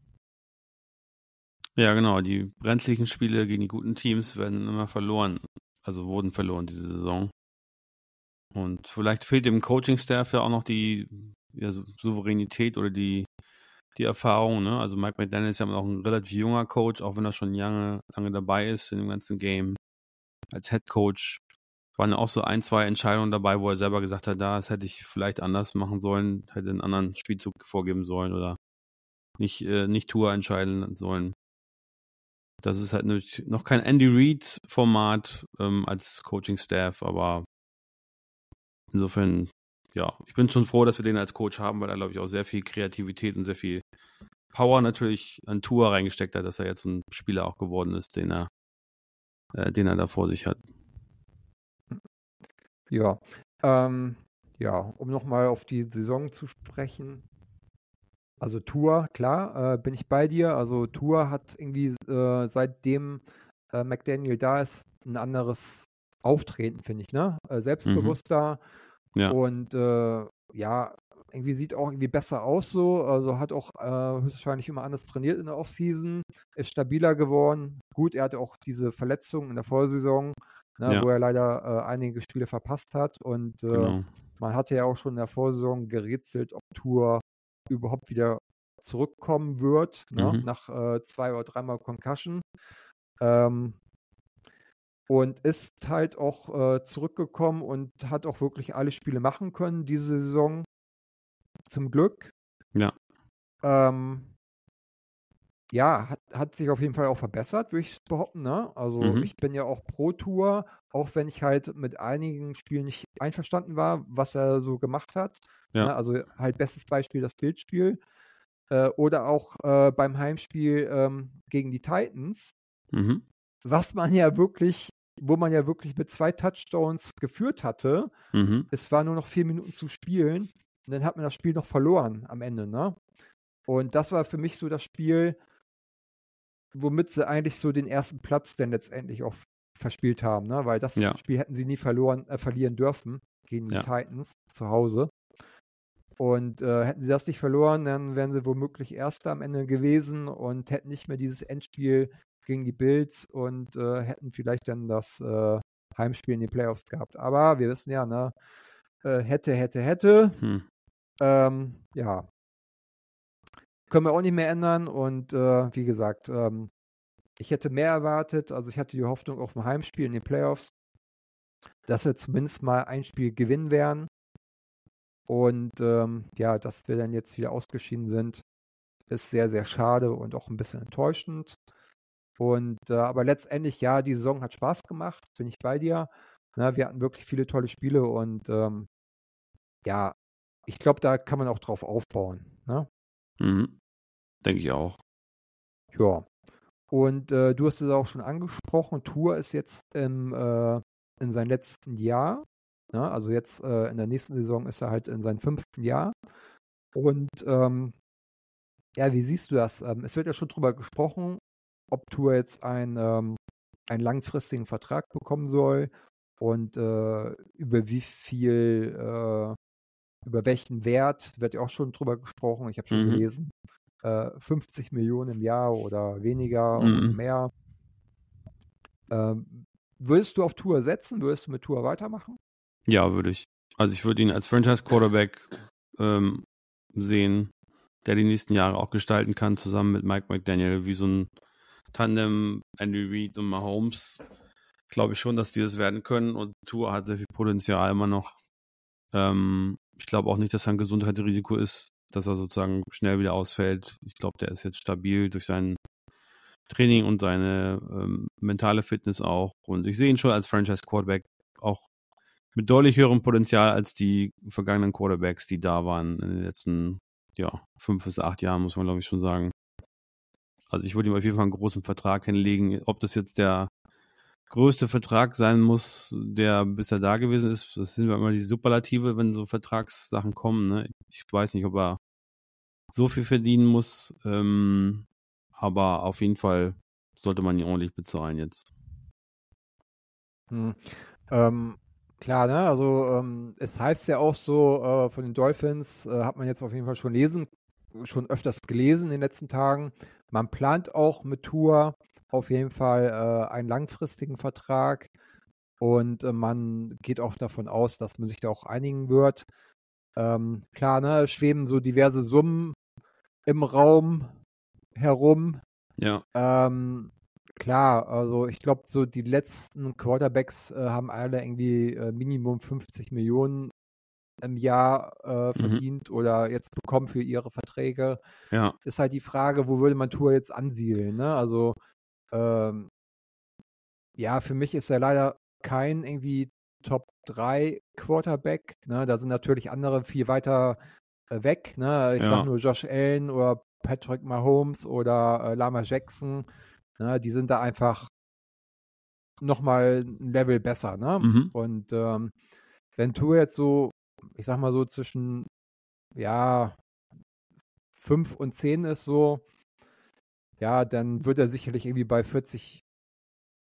Ja, genau. Die brenzlichen Spiele gegen die guten Teams werden immer verloren. Also wurden verloren diese Saison. Und vielleicht fehlt dem Coaching-Staff ja auch noch die ja, Souveränität oder die, die Erfahrung. Ne? Also Mike McDaniel ist ja auch ein relativ junger Coach, auch wenn er schon lange, lange dabei ist in dem ganzen Game. Als Head Coach waren ja auch so ein, zwei Entscheidungen dabei, wo er selber gesagt hat, das hätte ich vielleicht anders machen sollen, hätte einen anderen Spielzug vorgeben sollen oder nicht, äh, nicht Tour entscheiden sollen. Das ist halt noch kein Andy Reid-Format ähm, als Coaching-Staff, aber insofern, ja, ich bin schon froh, dass wir den als Coach haben, weil er, glaube ich, auch sehr viel Kreativität und sehr viel Power natürlich an Tour reingesteckt hat, dass er jetzt ein Spieler auch geworden ist, den er, äh, den er da vor sich hat. Ja, ähm, ja, um nochmal auf die Saison zu sprechen. Also Tour, klar, äh, bin ich bei dir. Also Tour hat irgendwie äh, seitdem äh, McDaniel da ist, ein anderes Auftreten, finde ich, ne? Äh, selbstbewusster mhm. Ja. und äh, ja, irgendwie sieht auch irgendwie besser aus so. Also hat auch äh, höchstwahrscheinlich immer anders trainiert in der Offseason, ist stabiler geworden. Gut, er hatte auch diese Verletzung in der Vorsaison, ne, ja. wo er leider einige Spiele verpasst hat und genau. man hatte ja auch schon in der Vorsaison gerätselt, ob Tour überhaupt wieder zurückkommen wird, ne? mhm. nach äh, zwei oder dreimal Concussion. Ähm, und ist halt auch äh, zurückgekommen und hat auch wirklich alle Spiele machen können diese Saison. Zum Glück. Ja. Ähm, ja, hat, hat sich auf jeden Fall auch verbessert, würde ich behaupten. Ne? Also mhm. ich bin ja auch pro Tour, auch wenn ich halt mit einigen Spielen nicht einverstanden war, was er so gemacht hat. Ja. Ne? Also halt bestes Beispiel das Bildspiel. Äh, oder auch äh, beim Heimspiel ähm, gegen die Titans. Mhm. Was man ja wirklich, wo man ja wirklich mit zwei Touchdowns geführt hatte. Mhm. Es war nur noch vier Minuten zu spielen. Und dann hat man das Spiel noch verloren am Ende, ne? Und das war für mich so das Spiel, womit sie eigentlich so den ersten Platz denn letztendlich auch verspielt haben, ne? Weil das ja. Spiel hätten sie nie verloren, äh, verlieren dürfen gegen die ja. Titans zu Hause. Und äh, hätten sie das nicht verloren, dann wären sie womöglich Erster am Ende gewesen und hätten nicht mehr dieses Endspiel gegen die Bills und äh, hätten vielleicht dann das äh, Heimspiel in den Playoffs gehabt. Aber wir wissen ja, ne, äh, hätte, hätte, hätte. Hm. Ähm, ja. Können wir auch nicht mehr ändern und äh, wie gesagt, ähm, ich hätte mehr erwartet. Also ich hatte die Hoffnung auf ein Heimspiel in den Playoffs, dass wir zumindest mal ein Spiel gewinnen werden. Und ähm, ja, dass wir dann jetzt wieder ausgeschieden sind, ist sehr, sehr schade und auch ein bisschen enttäuschend. Und äh, aber letztendlich, ja, die Saison hat Spaß gemacht, bin ich bei dir. Na, ne, wir hatten wirklich viele tolle Spiele und ähm, ja, ich glaube, da kann man auch drauf aufbauen. Ne? Mhm. Denke ich auch. Ja. Und äh, du hast es auch schon angesprochen, Tour ist jetzt im, äh, in seinem letzten Jahr. Ne? Also jetzt äh, in der nächsten Saison ist er halt in seinem fünften Jahr. Und ähm, ja, wie siehst du das? Ähm, es wird ja schon drüber gesprochen, ob Tour jetzt ein, ähm, einen langfristigen Vertrag bekommen soll und äh, über wie viel, äh, über welchen Wert wird ja auch schon drüber gesprochen. Ich habe schon mhm. gelesen, äh, 50 Millionen im Jahr oder weniger mhm. oder mehr. Ähm, würdest du auf Tour setzen? Würdest du mit Tour weitermachen? Ja, würde ich. Also ich würde ihn als Franchise-Quarterback ähm, sehen, der die nächsten Jahre auch gestalten kann, zusammen mit Mike McDaniel, wie so ein Tandem Andy Reid und Mahomes. Glaube ich schon, dass die das werden können und Tour hat sehr viel Potenzial immer noch. Ähm, ich glaube auch nicht, dass er ein Gesundheitsrisiko ist, dass er sozusagen schnell wieder ausfällt. Ich glaube, der ist jetzt stabil durch sein Training und seine ähm, mentale Fitness auch. Und ich sehe ihn schon als Franchise-Quarterback auch mit deutlich höherem Potenzial als die vergangenen Quarterbacks, die da waren in den letzten ja, fünf bis acht Jahren, muss man glaube ich schon sagen. Also ich würde ihm auf jeden Fall einen großen Vertrag hinlegen. Ob das jetzt der größte Vertrag sein muss, der bisher da gewesen ist, das sind immer die Superlative, wenn so Vertragssachen kommen. Ne? Ich weiß nicht, ob er so viel verdienen muss, ähm, aber auf jeden Fall sollte man ihn ordentlich bezahlen jetzt. Hm. Ähm, Klar, ne? Also ähm, es heißt ja auch so, äh, von den Dolphins äh, hat man jetzt auf jeden Fall schon lesen, schon öfters gelesen in den letzten Tagen. Man plant auch mit Tour auf jeden Fall äh, einen langfristigen Vertrag und äh, man geht auch davon aus, dass man sich da auch einigen wird. Ähm, klar, ne, schweben so diverse Summen im Raum herum. Ja. Ähm, Klar, also ich glaube, so die letzten Quarterbacks äh, haben alle irgendwie äh, Minimum 50 Millionen im Jahr äh, mhm. verdient mhm. oder jetzt bekommen für ihre Verträge. Ja. Ist halt die Frage, wo würde man Tour jetzt ansiedeln? Ne? Also ähm, ja, für mich ist er leider kein irgendwie Top 3 Quarterback. Ne? Da sind natürlich andere viel weiter äh, weg. Ne? Ich ja. sage nur Josh Allen oder Patrick Mahomes oder äh, Lama Jackson. Ne, die sind da einfach nochmal ein Level besser. Ne? Mhm. Und ähm, wenn Tour jetzt so, ich sag mal so zwischen, ja, 5 und 10 ist so, ja, dann wird er sicherlich irgendwie bei 40,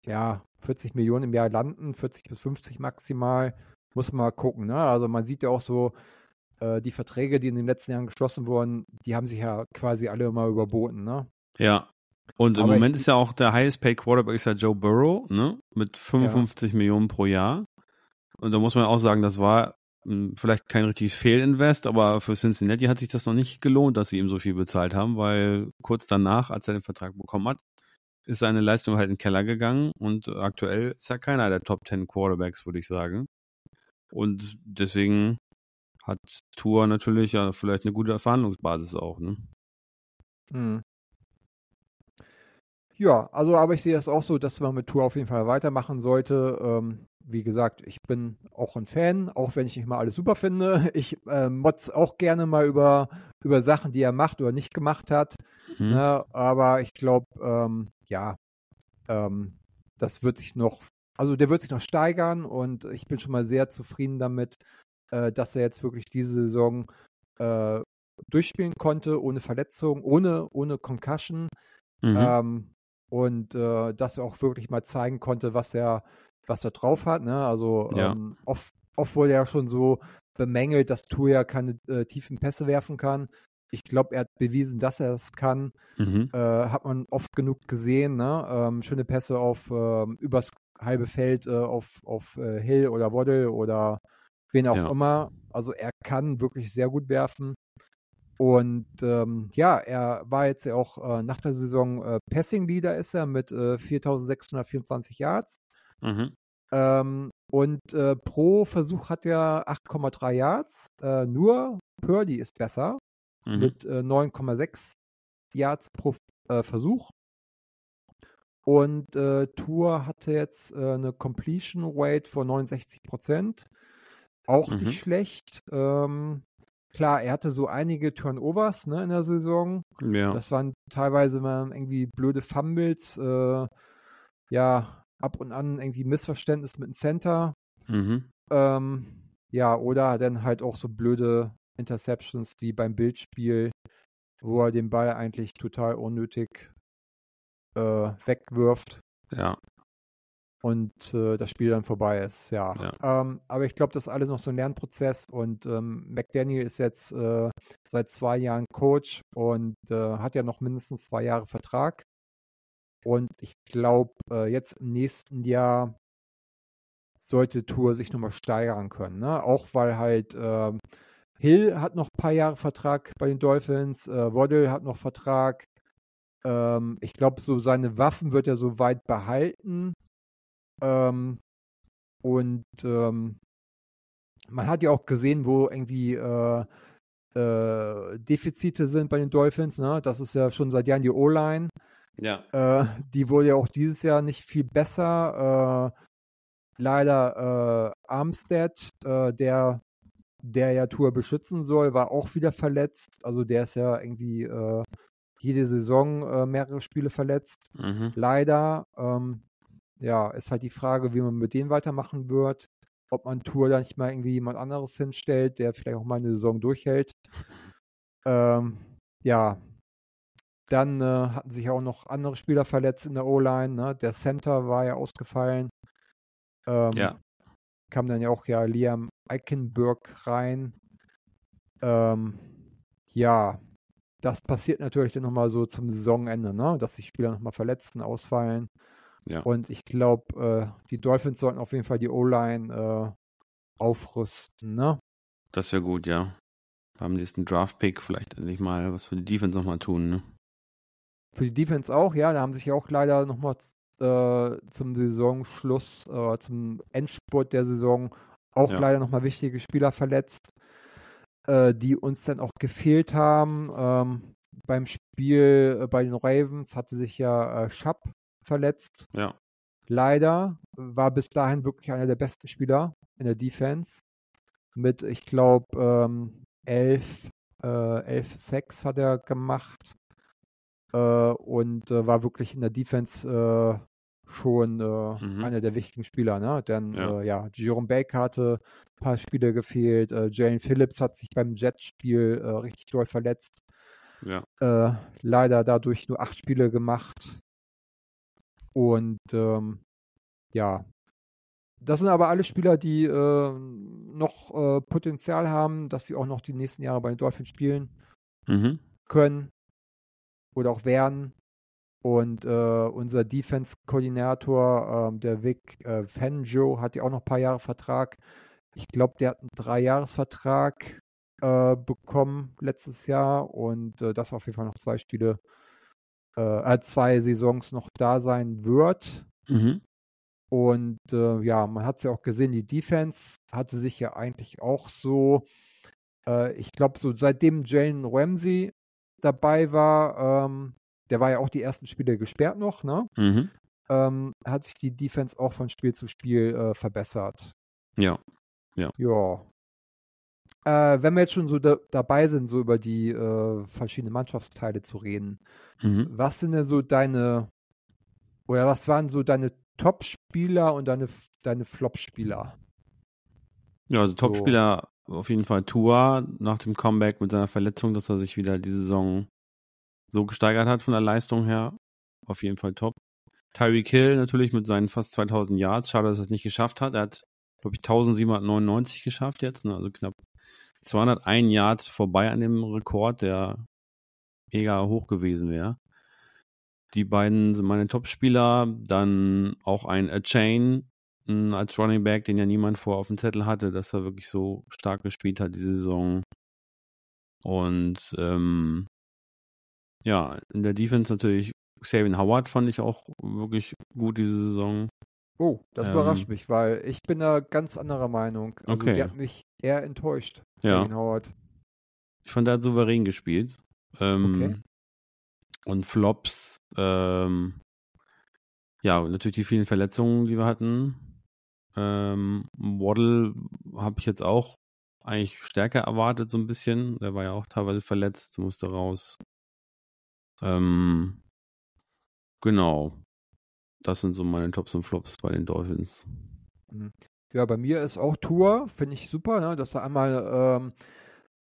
ja, 40 Millionen im Jahr landen, 40 bis 50 maximal. Muss man mal gucken, ne? Also man sieht ja auch so, äh, die Verträge, die in den letzten Jahren geschlossen wurden, die haben sich ja quasi alle immer überboten, ne? Ja, und im Aber Moment ist ja auch der highest paid Quarterback ist ja Joe Burrow, ne? Mit 55 ja. Millionen pro Jahr. Und da muss man auch sagen, das war vielleicht kein richtiges Fehlinvest, aber für Cincinnati hat sich das noch nicht gelohnt, dass sie ihm so viel bezahlt haben, weil kurz danach, als er den Vertrag bekommen hat, ist seine Leistung halt in den Keller gegangen und aktuell ist er keiner der Top 10 Quarterbacks, würde ich sagen. Und deswegen hat Tour natürlich ja vielleicht eine gute Verhandlungsbasis auch, ne? Hm. Ja, also aber ich sehe das auch so, dass man mit Tour auf jeden Fall weitermachen sollte. Ähm, wie gesagt, ich bin auch ein Fan, auch wenn ich nicht mal alles super finde. (laughs) Ich äh, motz auch gerne mal über, über Sachen, die er macht oder nicht gemacht hat. Mhm. Ne? Aber ich glaube, ähm, ja, ähm, das wird sich noch, also der wird sich noch steigern und ich bin schon mal sehr zufrieden damit, äh, dass er jetzt wirklich diese Saison äh, durchspielen konnte, ohne Verletzung, ohne, ohne Concussion. Mhm. Ähm, und äh, dass er auch wirklich mal zeigen konnte, was er, was er drauf hat. Ne? Also ja. ähm, oft, oft wurde er schon so bemängelt, dass Tuya keine äh, tiefen Pässe werfen kann. Ich glaube, er hat bewiesen, dass er es kann. Mhm. Äh, hat man oft genug gesehen. Ne? Ähm, schöne Pässe auf ähm, übers halbe Feld äh, auf, auf äh, Hill oder Waddle oder wen auch ja. immer. Also er kann wirklich sehr gut werfen. Und ähm, ja, er war jetzt ja auch äh, nach der Saison äh, Passing Leader ist er mit äh, 4624 Yards. Mhm. Ähm, und äh, pro Versuch hat er 8,3 Yards. Äh, nur Purdy ist besser mhm. mit 9,6 äh, Yards pro Versuch. Und Tour hatte jetzt eine Completion Rate von 69 Prozent. Auch mhm. nicht schlecht. Ähm, klar, er hatte so einige Turnovers ne, in der Saison. Ja. Das waren teilweise mal irgendwie blöde Fumbles, äh, ja, ab und an irgendwie Missverständnis mit dem Center. Mhm. Ähm, ja, oder dann halt auch so blöde Interceptions wie beim Bildspiel, wo er den Ball eigentlich total unnötig äh, wegwirft Ja. und äh, das Spiel dann vorbei ist, ja. Ähm, aber ich glaube, das ist alles noch so ein Lernprozess und ähm, McDaniel ist jetzt äh, seit zwei Jahren Coach und äh, hat ja noch mindestens zwei Jahre Vertrag. Und ich glaube, äh, jetzt im nächsten Jahr sollte Tour sich nochmal steigern können, ne? Auch weil halt ähm, Hill hat noch ein paar Jahre Vertrag bei den Dolphins, äh, Waddle hat noch Vertrag. Ähm, ich glaube, so seine Waffen wird er so weit behalten. Ähm, und ähm, man hat ja auch gesehen, wo irgendwie äh, äh, Defizite sind bei den Dolphins. Ne? Das ist ja schon seit Jahren die O-Line. Ja. Äh, die wurde ja auch dieses Jahr nicht viel besser. Äh, leider äh, Armstead, äh, der, der ja Tour beschützen soll, war auch wieder verletzt. Also der ist ja irgendwie äh, jede Saison äh, mehrere Spiele verletzt. Mhm. Leider. Ähm, ja, ist halt die Frage, wie man mit denen weitermachen wird. Ob man Tour da nicht mal irgendwie jemand anderes hinstellt, der vielleicht auch mal eine Saison durchhält. Ähm, ja, dann äh, hatten sich auch noch andere Spieler verletzt in der O-Line. Ne? Der Center war ja ausgefallen. Ähm, Ja. Kam dann ja auch ja Liam Eichenberg rein. Ähm, ja, das passiert natürlich dann nochmal so zum Saisonende, ne? dass die Spieler nochmal verletzten, ausfallen. Ja. Und ich glaube, äh, die Dolphins sollten auf jeden Fall die O-Line äh, aufrüsten. Ne? Das wäre gut, ja. Beim nächsten Draft-Pick vielleicht endlich mal was für die Defense nochmal tun, ne? Für die Defense auch, ja, da haben sich ja auch leider nochmal äh, zum Saisonschluss, äh, zum Endspurt der Saison auch Ja. leider nochmal wichtige Spieler verletzt, äh, die uns dann auch gefehlt haben. Ähm, beim Spiel äh, bei den Ravens hatte sich ja äh, Schapp verletzt. Ja. Leider war bis dahin wirklich einer der besten Spieler in der Defense. Mit, ich glaube, ähm, 11, äh, 11 Sacks hat er gemacht. Äh, und äh, war wirklich in der Defense äh, schon äh, Mhm. einer der wichtigen Spieler. Ne? Denn Ja. äh, ja, Jerome Baker hatte ein paar Spiele gefehlt. Äh, Jalen Phillips hat sich beim Jet-Spiel äh, richtig doll verletzt. Ja. Leider dadurch nur acht Spiele gemacht. Und ähm, ja, das sind aber alle Spieler, die äh, noch äh, Potenzial haben, dass sie auch noch die nächsten Jahre bei den Dolphins spielen Mhm. können oder auch werden. Und äh, unser Defense-Koordinator, ähm, der Vic äh, Fangio, hat ja auch noch ein paar Jahre Vertrag. Ich glaube, der hat einen Dreijahresvertrag äh, bekommen letztes Jahr und äh, das auf jeden Fall noch zwei Spiele, äh, äh, zwei Saisons noch da sein wird. Mhm. Und äh, ja, man hat es ja auch gesehen, die Defense hatte sich ja eigentlich auch so, äh, ich glaube, so seitdem Jalen Ramsey dabei war, ähm, der war ja auch die ersten Spiele gesperrt noch, ne? Mhm. Ähm, hat sich die Defense auch von Spiel zu Spiel äh, verbessert. Ja. Ja. Äh, wenn wir jetzt schon so da dabei sind, so über die äh, verschiedenen Mannschaftsteile zu reden, Mhm. was sind denn so deine, oder was waren so deine Top-Spieler und deine, deine Flop-Spieler? Ja, also So. Topspieler auf jeden Fall Tua nach dem Comeback mit seiner Verletzung, dass er sich wieder die Saison so gesteigert hat von der Leistung her. Auf jeden Fall top. Tyreek Hill natürlich mit seinen fast 2000 Yards. Schade, dass er es nicht geschafft hat. Er hat, glaube ich, 1799 geschafft jetzt. Ne? Also knapp 201 Yards vorbei an dem Rekord, der mega hoch gewesen wäre. Die beiden sind meine Topspieler. Dann auch ein A Chain mh, als Running Back, den ja niemand vor auf dem Zettel hatte, dass er wirklich so stark gespielt hat diese Saison. Und ähm, ja, in der Defense natürlich Xavier Howard fand ich auch wirklich gut diese Saison. Oh, das Ähm. überrascht mich, weil ich bin da ganz anderer Meinung. Also Okay. der hat mich eher enttäuscht, Ja. Xavier Howard. Ich fand, er hat souverän gespielt. Ähm, Okay. Und Flops, ähm, ja, natürlich die vielen Verletzungen, die wir hatten. Ähm, Waddle habe ich jetzt auch eigentlich stärker erwartet, so ein bisschen. Der war ja auch teilweise verletzt, musste raus. Ähm, genau. Das sind so meine Tops und Flops bei den Dolphins. Mhm. Ja, bei mir ist auch Tour, finde ich super, ne? dass er einmal ähm,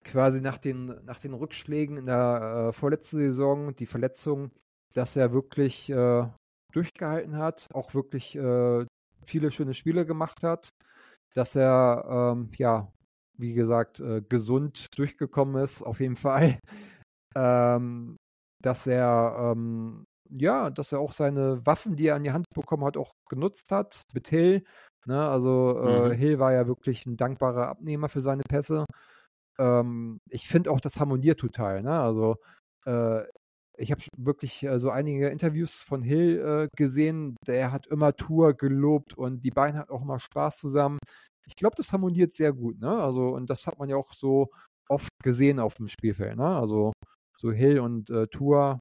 quasi nach den, nach den Rückschlägen in der äh, vorletzten Saison, die Verletzung, dass er wirklich äh, durchgehalten hat, auch wirklich äh, viele schöne Spiele gemacht hat, dass er, ähm, ja, wie gesagt, äh, gesund durchgekommen ist, auf jeden Fall. (laughs) ähm, dass er, ähm, ja, dass er auch seine Waffen, die er an die Hand bekommen hat, auch genutzt hat mit Hill. Ne? Also äh, mhm. Hill war ja wirklich ein dankbarer Abnehmer für seine Pässe. Ähm, ich finde auch, das harmoniert total. Ne? Also äh, ich habe wirklich äh, so einige Interviews von Hill äh, gesehen. Der hat immer Tour gelobt und die beiden hatten auch immer Spaß zusammen. Ich glaube, das harmoniert sehr gut. Ne? Also und das hat man ja auch so oft gesehen auf dem Spielfeld. Ne? Also so Hill und äh, Tour.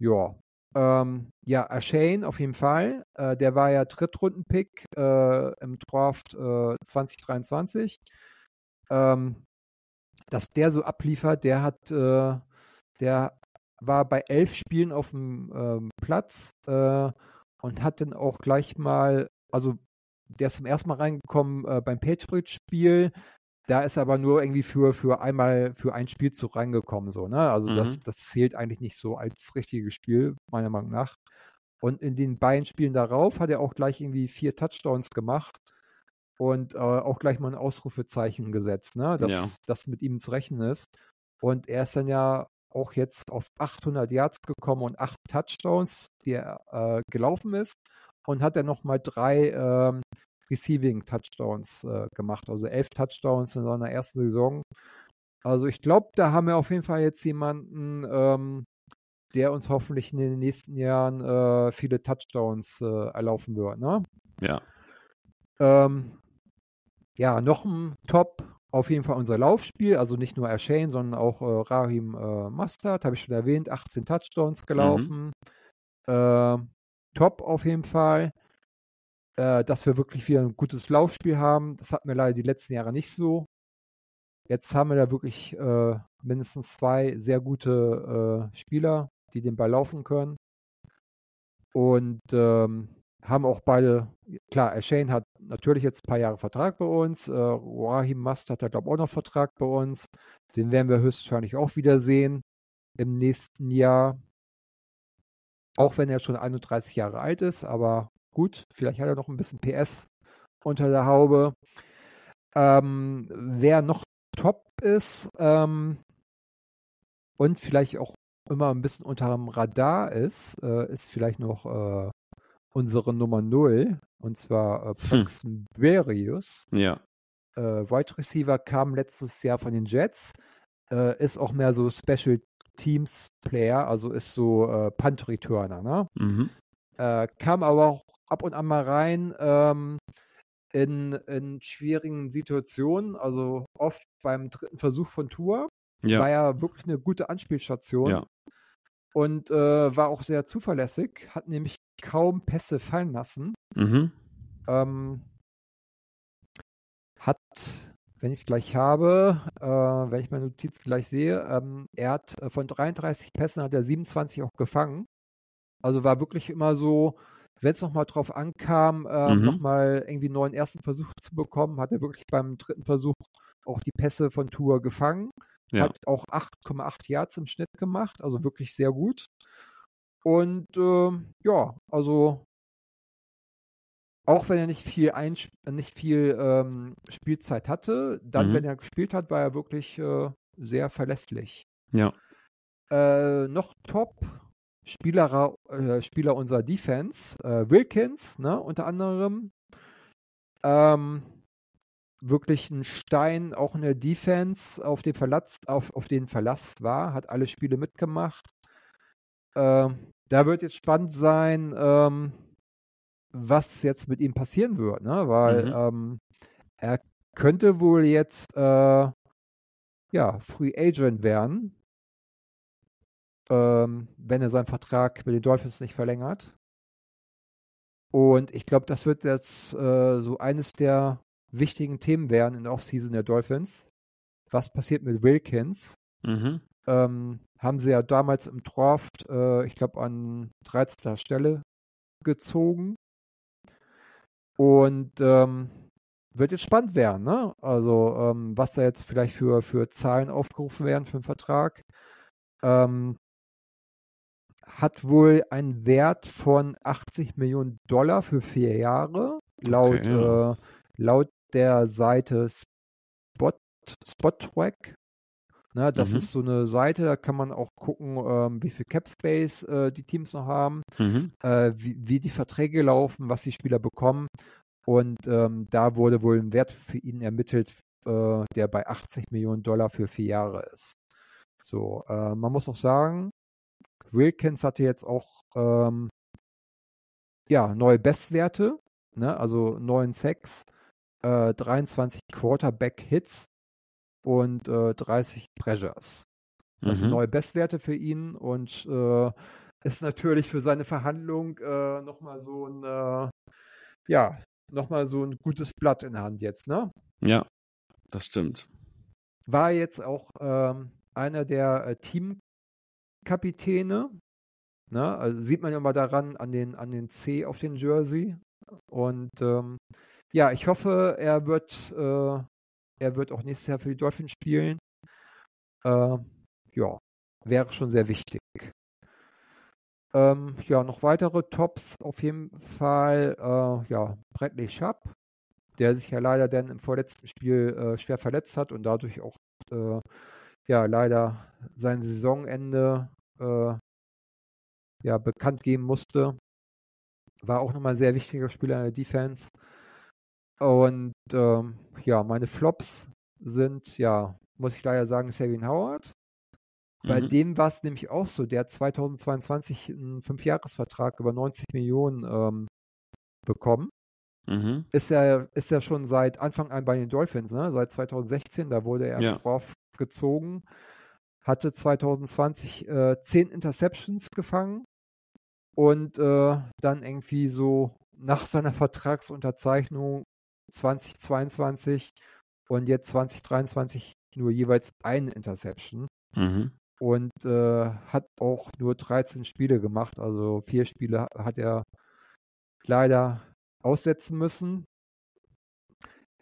Ja. Ähm, ja, Ashane auf jeden Fall. Äh, der war ja Drittrunden-Pick äh, im Draft 2023. Ähm, dass der so abliefert, der hat, äh, der war bei elf Spielen auf dem ähm, Platz äh, und hat dann auch gleich mal, also der ist zum ersten Mal reingekommen äh, beim Patriots-Spiel. Da ist er aber nur irgendwie für, für einmal für ein Spielzug reingekommen, so, ne? Also mhm. das, das zählt eigentlich nicht so als richtiges Spiel, meiner Meinung nach. Und in den beiden Spielen darauf hat er auch gleich irgendwie vier Touchdowns gemacht und äh, auch gleich mal ein Ausrufezeichen gesetzt, ne? dass ja. das mit ihm zu rechnen ist. Und er ist dann ja auch jetzt auf 800 Yards gekommen und acht Touchdowns, die er äh, gelaufen ist. Und hat dann nochmal drei ähm, Receiving Touchdowns äh, gemacht, also elf Touchdowns in seiner ersten Saison. Also ich glaube, da haben wir auf jeden Fall jetzt jemanden, ähm, der uns hoffentlich in den nächsten Jahren äh, viele Touchdowns äh, erlaufen wird. Ne? Ja. Ähm, ja, noch ein Top, auf jeden Fall unser Laufspiel, also nicht nur Ashane, sondern auch äh, Rahim äh, Mustard, habe ich schon erwähnt, 18 Touchdowns mhm. gelaufen. Mhm. Äh, top auf jeden Fall. Äh, dass wir wirklich wieder ein gutes Laufspiel haben. Das hatten wir leider die letzten Jahre nicht so. Jetzt haben wir da wirklich äh, mindestens zwei sehr gute äh, Spieler, die den Ball laufen können. Und ähm, haben auch beide, klar, Shane hat natürlich jetzt ein paar Jahre Vertrag bei uns. Äh, Rahim Mast hat da, glaube ich, auch noch Vertrag bei uns. Den werden wir höchstwahrscheinlich auch wieder sehen im nächsten Jahr. Auch wenn er schon 31 Jahre alt ist, aber gut, vielleicht hat er noch ein bisschen PS unter der Haube. Ähm, wer noch top ist ähm, und vielleicht auch immer ein bisschen unter dem Radar ist, äh, ist vielleicht noch äh, unsere Nummer 0, und zwar äh, Paxton hm. Ja. Äh, Wide Receiver kam letztes Jahr von den Jets, äh, ist auch mehr so Special Teams Player, also ist so äh, Punt Returner, ne? Mhm. Äh, kam aber auch ab und an mal rein ähm, in, in schwierigen Situationen, also oft beim dritten Versuch von Tour. Ja. War ja wirklich eine gute Anspielstation. Ja. Und äh, war auch sehr zuverlässig, hat nämlich kaum Pässe fallen lassen. Mhm. Ähm, hat, wenn ich es gleich habe, äh, wenn ich meine Notiz gleich sehe, ähm, er hat äh, von 33 Pässen hat er 27 auch gefangen. Also war wirklich immer so, wenn es nochmal drauf ankam, äh, mhm. nochmal irgendwie einen neuen ersten Versuch zu bekommen, hat er wirklich beim dritten Versuch auch die Pässe von Tour gefangen. Ja. Hat auch 8,8 Yards im Schnitt gemacht, also wirklich sehr gut. Und äh, ja, also auch wenn er nicht viel, Einsp nicht viel ähm, Spielzeit hatte, dann, mhm. wenn er gespielt hat, war er wirklich äh, sehr verlässlich. Ja. Äh, noch top Spieler, äh, Spieler unserer Defense, äh, Wilkins, ne, unter anderem. Ähm, wirklich ein Stein auch in der Defense auf den Verlass, auf, auf den Verlass war, hat alle Spiele mitgemacht. Ähm, da wird jetzt spannend sein, ähm, was jetzt mit ihm passieren wird, ne? Weil mhm. ähm, er könnte wohl jetzt äh, ja Free Agent werden, ähm, wenn er seinen Vertrag mit den Dolphins nicht verlängert. Und ich glaube, das wird jetzt äh, so eines der wichtigen Themen werden in der Offseason der Dolphins. Was passiert mit Wilkins? Mhm. Ähm, haben sie ja damals im Draft, äh, ich glaube, an 13. Stelle gezogen. Und ähm, wird jetzt spannend werden, ne? Also, ähm, was da jetzt vielleicht für, für Zahlen aufgerufen werden für den Vertrag. Ähm, hat wohl einen Wert von 80 Millionen Dollar für vier Jahre, laut, Okay, äh, laut der Seite Spot, SpotTrack. Ne, das Mhm. ist so eine Seite, da kann man auch gucken, ähm, wie viel Cap Space äh, die Teams noch haben Mhm. äh, wie, wie die Verträge laufen, was die Spieler bekommen. Und ähm, da wurde wohl ein Wert für ihn ermittelt, äh, der bei 80 Millionen Dollar für vier Jahre ist. So, äh, man muss auch sagen, Wilkins hatte jetzt auch ähm, ja, neue Bestwerte, ne? also 9 Sacks, äh, 23 Quarterback-Hits und äh, 30 Pressures. Das sind Mhm. neue Bestwerte für ihn und äh, ist natürlich für seine Verhandlung äh, nochmal so ein, äh, ja, nochmal so ein gutes Blatt in der Hand jetzt, ne? Ja, das stimmt. War jetzt auch ähm, einer der äh, Teamkapitäne, ne? Also sieht man ja mal daran an den, an den C auf den Jersey. Und ähm, ja, ich hoffe, er wird, äh, er wird auch nächstes Jahr für die Dolphins spielen. Äh, ja, wäre schon sehr wichtig. Ähm, ja, noch weitere Tops auf jeden Fall. Äh, ja, Bradley Schapp, der sich ja leider dann im vorletzten Spiel äh, schwer verletzt hat und dadurch auch äh, ja leider sein Saisonende äh, ja, bekannt geben musste. War auch nochmal ein sehr wichtiger Spieler in der Defense. Und ähm, ja, meine Flops sind, ja, muss ich leider sagen, Savin Howard. Bei Mhm. dem war es nämlich auch so, der hat 2022 einen Fünfjahresvertrag über 90 Millionen ähm, bekommen. Mhm. Ist ja, ist ja schon seit Anfang an bei den Dolphins, ne? Seit 2016, da wurde er Ja. Draft gezogen. Hatte 2020 äh, 10 Interceptions gefangen und äh, dann irgendwie so nach seiner Vertragsunterzeichnung 2022 und jetzt 2023 nur jeweils eine Interception Mhm. und äh, hat auch nur 13 Spiele gemacht. Also vier Spiele hat er leider aussetzen müssen.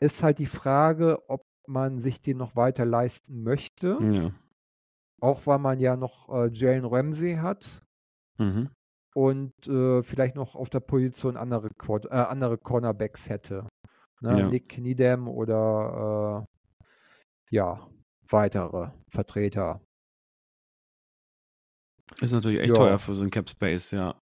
Ist halt die Frage, ob man sich den noch weiter leisten möchte. Ja. Auch weil man ja noch äh, Jalen Ramsey hat Mhm. und äh, vielleicht noch auf der Position andere, Quad äh, andere Cornerbacks hätte. Ne? Ja. Nick Needham oder äh, ja, weitere Vertreter. Ist natürlich echt Ja. teuer für so einen Cap Space, ja.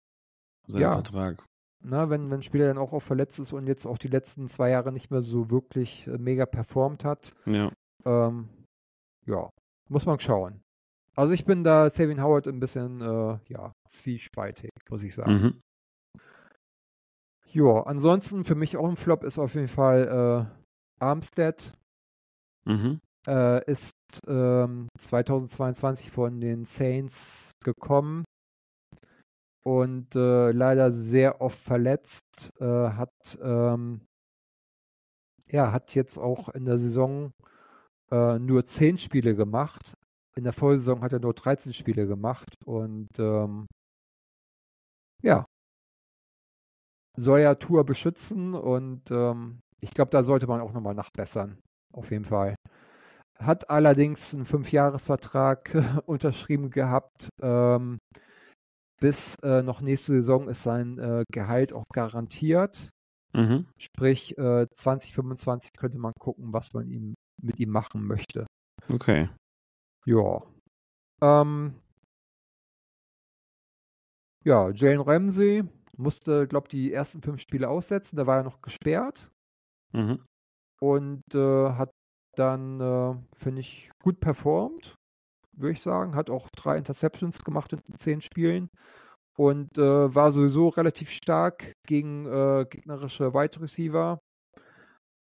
Sein Ja. Vertrag. Na, wenn, wenn ein Spieler dann auch, auch verletzt ist und jetzt auch die letzten zwei Jahre nicht mehr so wirklich äh, mega performt hat, Ja. ähm, ja, muss man schauen. Also ich bin da Savin Howard ein bisschen, äh, ja, zwiespaltig, muss ich sagen. Mhm. Ja, ansonsten für mich auch ein Flop ist auf jeden Fall äh, Armstead. Mhm. Äh, ist ähm, 2022 von den Saints gekommen und äh, leider sehr oft verletzt. Äh, hat ähm, ja hat jetzt auch in der Saison äh, nur 10 Spiele gemacht. In der Vorsaison hat er nur 13 Spiele gemacht und ähm, ja soll ja Tour beschützen und ähm, ich glaube, da sollte man auch nochmal nachbessern. Auf jeden Fall. Hat allerdings einen Fünfjahresvertrag (laughs) unterschrieben gehabt. Ähm, bis äh, noch nächste Saison ist sein äh, Gehalt auch garantiert. Mhm. Sprich, äh, 2025 könnte man gucken, was man ihm, mit ihm machen möchte. Okay. Ja. Ähm, ja, Jalen Ramsey musste, glaube die ersten fünf Spiele aussetzen. Da war er noch gesperrt. Mhm. und äh, hat dann, äh, finde ich, gut performt, würde ich sagen. Hat auch drei Interceptions gemacht in zehn Spielen und äh, war sowieso relativ stark gegen äh, gegnerische Wide Receiver.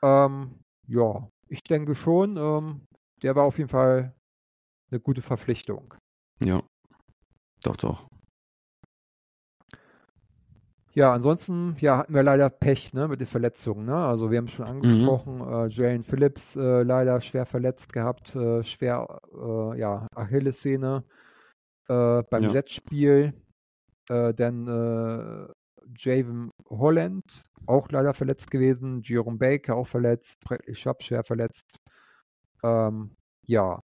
Ähm, ja, ich denke schon, ähm, der war auf jeden Fall eine gute Verpflichtung. Ja. Doch, doch. Ja, ansonsten ja, hatten wir leider Pech ne, mit den Verletzungen. Ne? Also wir haben es schon angesprochen, mhm. äh, Jalen Phillips äh, leider schwer verletzt gehabt, äh, schwer äh, ja, Achillessehne äh, beim ja. Letztspiel. Äh, dann Javen Holland auch leider verletzt gewesen, Jerome Baker auch verletzt, Bradley Schapp schwer verletzt. Ähm, ja,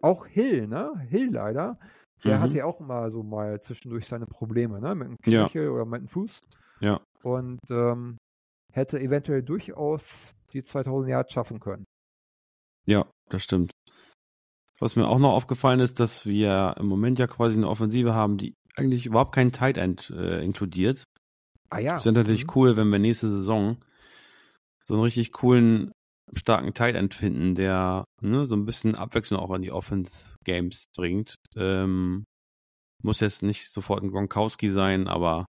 auch Hill, ne? Hill leider der mhm. hatte ja auch immer so mal zwischendurch seine Probleme, ne? Mit dem Knöchel ja. oder mit dem Fuß. Ja. Und ähm, hätte eventuell durchaus die 2000 Yards schaffen können. Ja, das stimmt. Was mir auch noch aufgefallen ist, dass wir im Moment ja quasi eine Offensive haben, die eigentlich überhaupt keinen Tight End äh, inkludiert. Ah ja. Das wäre natürlich mhm. cool, wenn wir nächste Saison so einen richtig coolen starken Tight End finden, der ne, so ein bisschen Abwechslung auch in die Offense-Games bringt. Ähm, muss jetzt nicht sofort ein Gronkowski sein, aber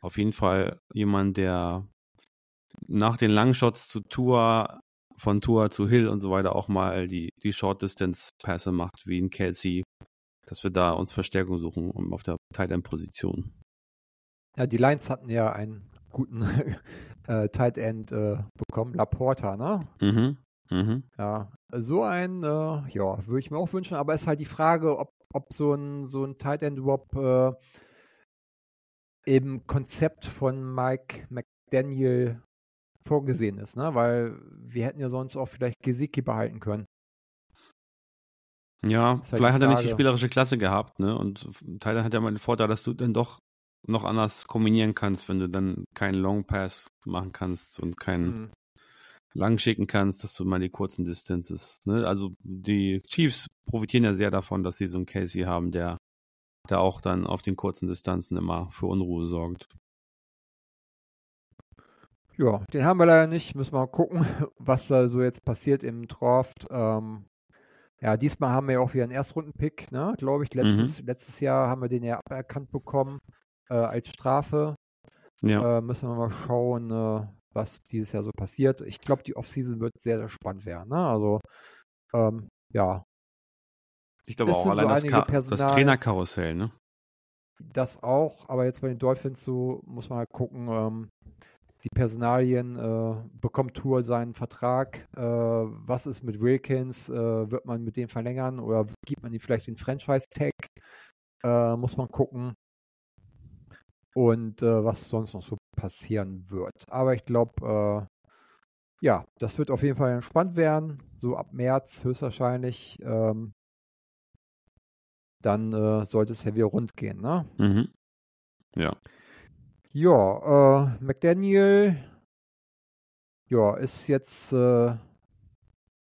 auf jeden Fall jemand, der nach den langen Shots zu Tour, von Tour zu Hill und so weiter auch mal die, die Short-Distance-Pässe macht, wie in Kelsey, dass wir da uns Verstärkung suchen um auf der Tight End-Position. Ja, die Lions hatten ja einen guten äh, Tight End äh, bekommen, Laporta, ne? Mhm. Mhm. Ja, so ein, äh, ja, würde ich mir auch wünschen, aber es ist halt die Frage, ob, ob so ein, so ein Tight End überhaupt äh, im Konzept von Mike McDaniel vorgesehen ist, ne? Weil wir hätten ja sonst auch vielleicht Gesicki behalten können. Ja, halt vielleicht hat er nicht die spielerische Klasse gehabt, ne? Und Tyler hat ja mal den Vorteil, dass du dann doch noch anders kombinieren kannst, wenn du dann keinen Long Pass machen kannst und keinen mhm. lang schicken kannst, dass du mal die kurzen Distances. Ne? Also die Chiefs profitieren ja sehr davon, dass sie so einen Casey haben, der der auch dann auf den kurzen Distanzen immer für Unruhe sorgt. Ja, den haben wir leider nicht. Müssen wir mal gucken, (laughs) was da so jetzt passiert im Draft. Ähm, ja, diesmal haben wir ja auch wieder einen Erstrunden-Pick, ne? glaube ich. Letztes, mhm. letztes Jahr haben wir den ja aberkannt bekommen äh, als Strafe. Ja. Äh, müssen wir mal schauen, äh, was dieses Jahr so passiert. Ich glaube, die Offseason wird sehr, sehr spannend werden. Ne? Also, ähm, ja. Ich glaube auch allein so das, das Trainerkarussell, ne? Das auch, aber jetzt bei den Dolphins so muss man halt gucken, ähm, die Personalien, äh, bekommt Tour seinen Vertrag, äh, was ist mit Wilkins, äh, wird man mit dem verlängern oder gibt man ihm vielleicht den Franchise-Tag, äh, muss man gucken und äh, was sonst noch so passieren wird. Aber ich glaube, äh, ja, das wird auf jeden Fall entspannt werden. So ab März höchstwahrscheinlich. Ähm, dann äh, sollte es ja wieder rund gehen, ne? Mhm. Ja. Ja, äh, McDaniel, ja, ist jetzt äh,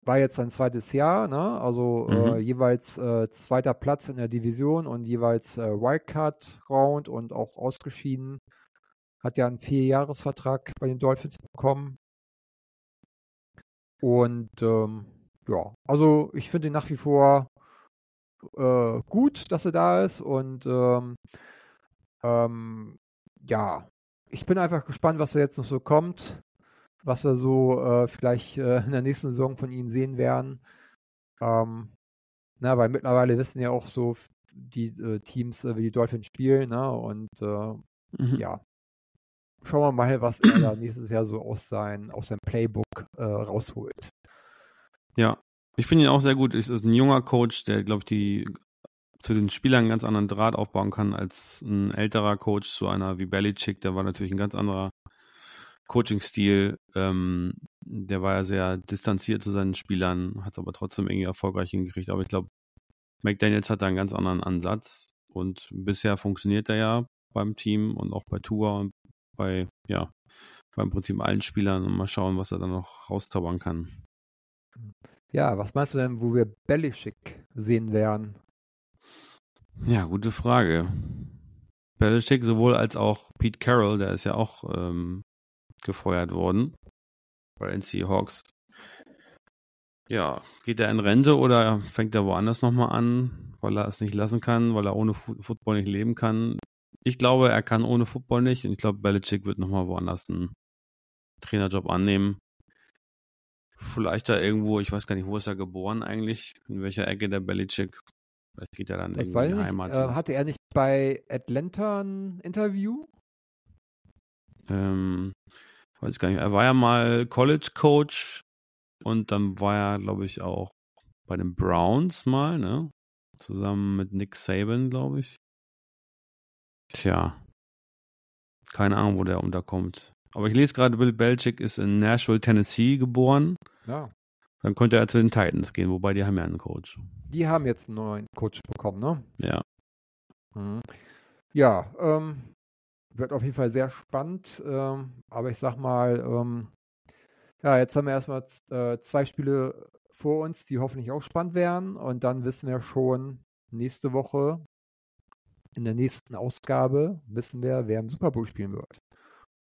war jetzt sein zweites Jahr, ne? also äh, mhm. äh, jeweils äh, zweiter Platz in der Division und jeweils äh, Wildcard-Round und auch ausgeschieden. Hat ja einen Vierjahresvertrag bei den Dolphins bekommen. Und ähm, ja, also ich finde ihn nach wie vor äh, gut, dass er da ist und ähm, ähm, ja, ich bin einfach gespannt, was da jetzt noch so kommt was wir so äh, vielleicht äh, in der nächsten Saison von ihnen sehen werden. Ähm, na, weil mittlerweile wissen ja auch so die äh, Teams, äh, wie die Dolphins spielen, ne? Und äh, mhm. ja. Schauen wir mal, was er da nächstes Jahr so aus, sein, aus seinem Playbook äh, rausholt. Ja, ich finde ihn auch sehr gut. Es ist ein junger Coach, der, glaube ich, die zu den Spielern einen ganz anderen Draht aufbauen kann als ein älterer Coach zu einer wie Belichick. Der war natürlich ein ganz anderer Coaching-Stil, ähm, der war ja sehr distanziert zu seinen Spielern, hat es aber trotzdem irgendwie erfolgreich hingekriegt. Aber ich glaube, McDaniels hat da einen ganz anderen Ansatz und bisher funktioniert er ja beim Team und auch bei Tour und bei, ja, beim Prinzip allen Spielern und mal schauen, was er dann noch rauszaubern kann. Ja, was meinst du denn, wo wir Belichick sehen werden? Ja, gute Frage. Belichick sowohl als auch Pete Carroll, der ist ja auch ähm, gefeuert worden bei den Seahawks. Ja, geht er in Rente oder fängt er woanders nochmal an, weil er es nicht lassen kann, weil er ohne Football nicht leben kann? Ich glaube, er kann ohne Football nicht und ich glaube, Belichick wird nochmal woanders einen Trainerjob annehmen. Vielleicht da irgendwo, ich weiß gar nicht, wo ist er geboren eigentlich, in welcher Ecke der Belichick. Vielleicht geht er dann Ich irgendwie in die nicht, Heimat. äh, hatte er nicht bei Atlanta ein Interview? ähm, weiß gar nicht. Er war ja mal College Coach und dann war er, glaube ich, auch bei den Browns mal, ne? Zusammen mit Nick Saban, glaube ich. Tja. Keine Ahnung, wo der unterkommt. Aber ich lese gerade, Bill Belichick ist in Nashville, Tennessee geboren. Ja. Dann könnte er zu den Titans gehen, wobei die haben ja einen Coach. Die haben jetzt einen neuen Coach bekommen, ne? Ja. Mhm. Ja, ähm, wird auf jeden Fall sehr spannend. Ähm, aber ich sag mal, ähm, ja, jetzt haben wir erstmal äh, zwei Spiele vor uns, die hoffentlich auch spannend werden. Und dann wissen wir schon nächste Woche, in der nächsten Ausgabe, wissen wir, wer im Super Bowl spielen wird.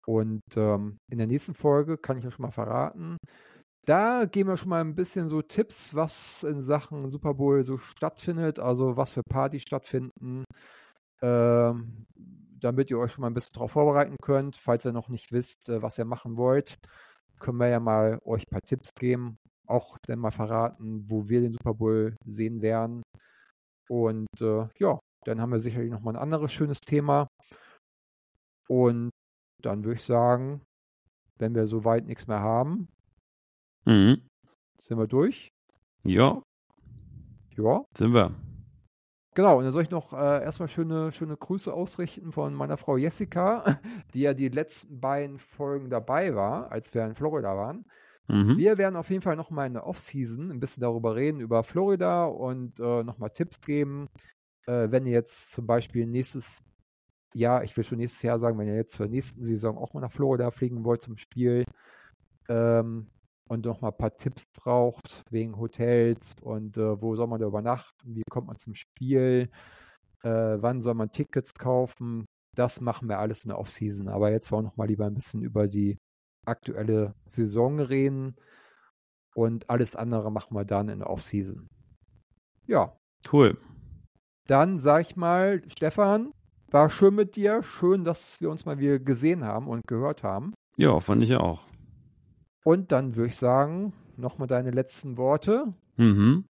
Und ähm, in der nächsten Folge kann ich ja schon mal verraten, da geben wir schon mal ein bisschen so Tipps, was in Sachen Super Bowl so stattfindet, also was für Partys stattfinden, ähm, damit ihr euch schon mal ein bisschen darauf vorbereiten könnt. Falls ihr noch nicht wisst, äh, was ihr machen wollt, können wir ja mal euch ein paar Tipps geben, auch dann mal verraten, wo wir den Super Bowl sehen werden. Und äh, ja, dann haben wir sicherlich noch mal ein anderes schönes Thema. Und dann würde ich sagen, wenn wir soweit nichts mehr haben, Mhm. sind wir durch. Ja, Ja. sind wir. Genau, und dann soll ich noch äh, erstmal schöne, schöne Grüße ausrichten von meiner Frau Jessica, (laughs) die ja die letzten beiden Folgen dabei war, als wir in Florida waren. Mhm. Wir werden auf jeden Fall nochmal in der Offseason ein bisschen darüber reden, über Florida und äh, nochmal Tipps geben. Äh, wenn ihr jetzt zum Beispiel nächstes Jahr, ich will schon nächstes Jahr sagen, wenn ihr jetzt zur nächsten Saison auch mal nach Florida fliegen wollt zum Spiel ähm, und nochmal ein paar Tipps braucht wegen Hotels und äh, wo soll man da übernachten, wie kommt man zum Spiel, äh, wann soll man Tickets kaufen, das machen wir alles in der Offseason. Aber jetzt wollen wir nochmal lieber ein bisschen über die aktuelle Saison reden und alles andere machen wir dann in der Offseason. Ja, Cool. dann sag ich mal, Stefan, war schön mit dir. Schön, dass wir uns mal wieder gesehen haben und gehört haben. Ja, fand ich auch. Und dann würde ich sagen, nochmal deine letzten Worte. Mhm.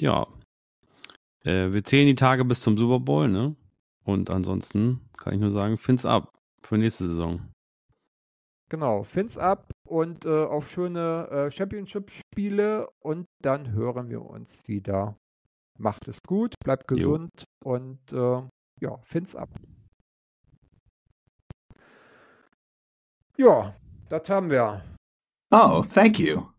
Ja. Äh, wir zählen die Tage bis zum Super Bowl, ne? Und ansonsten kann ich nur sagen, find's ab für nächste Saison. Genau, Fins ab und äh, auf schöne äh, Championship-Spiele und dann hören wir uns wieder. Macht es gut, bleibt Jo. gesund und äh, ja, Fins ab. Ja, das haben wir. Oh, thank you.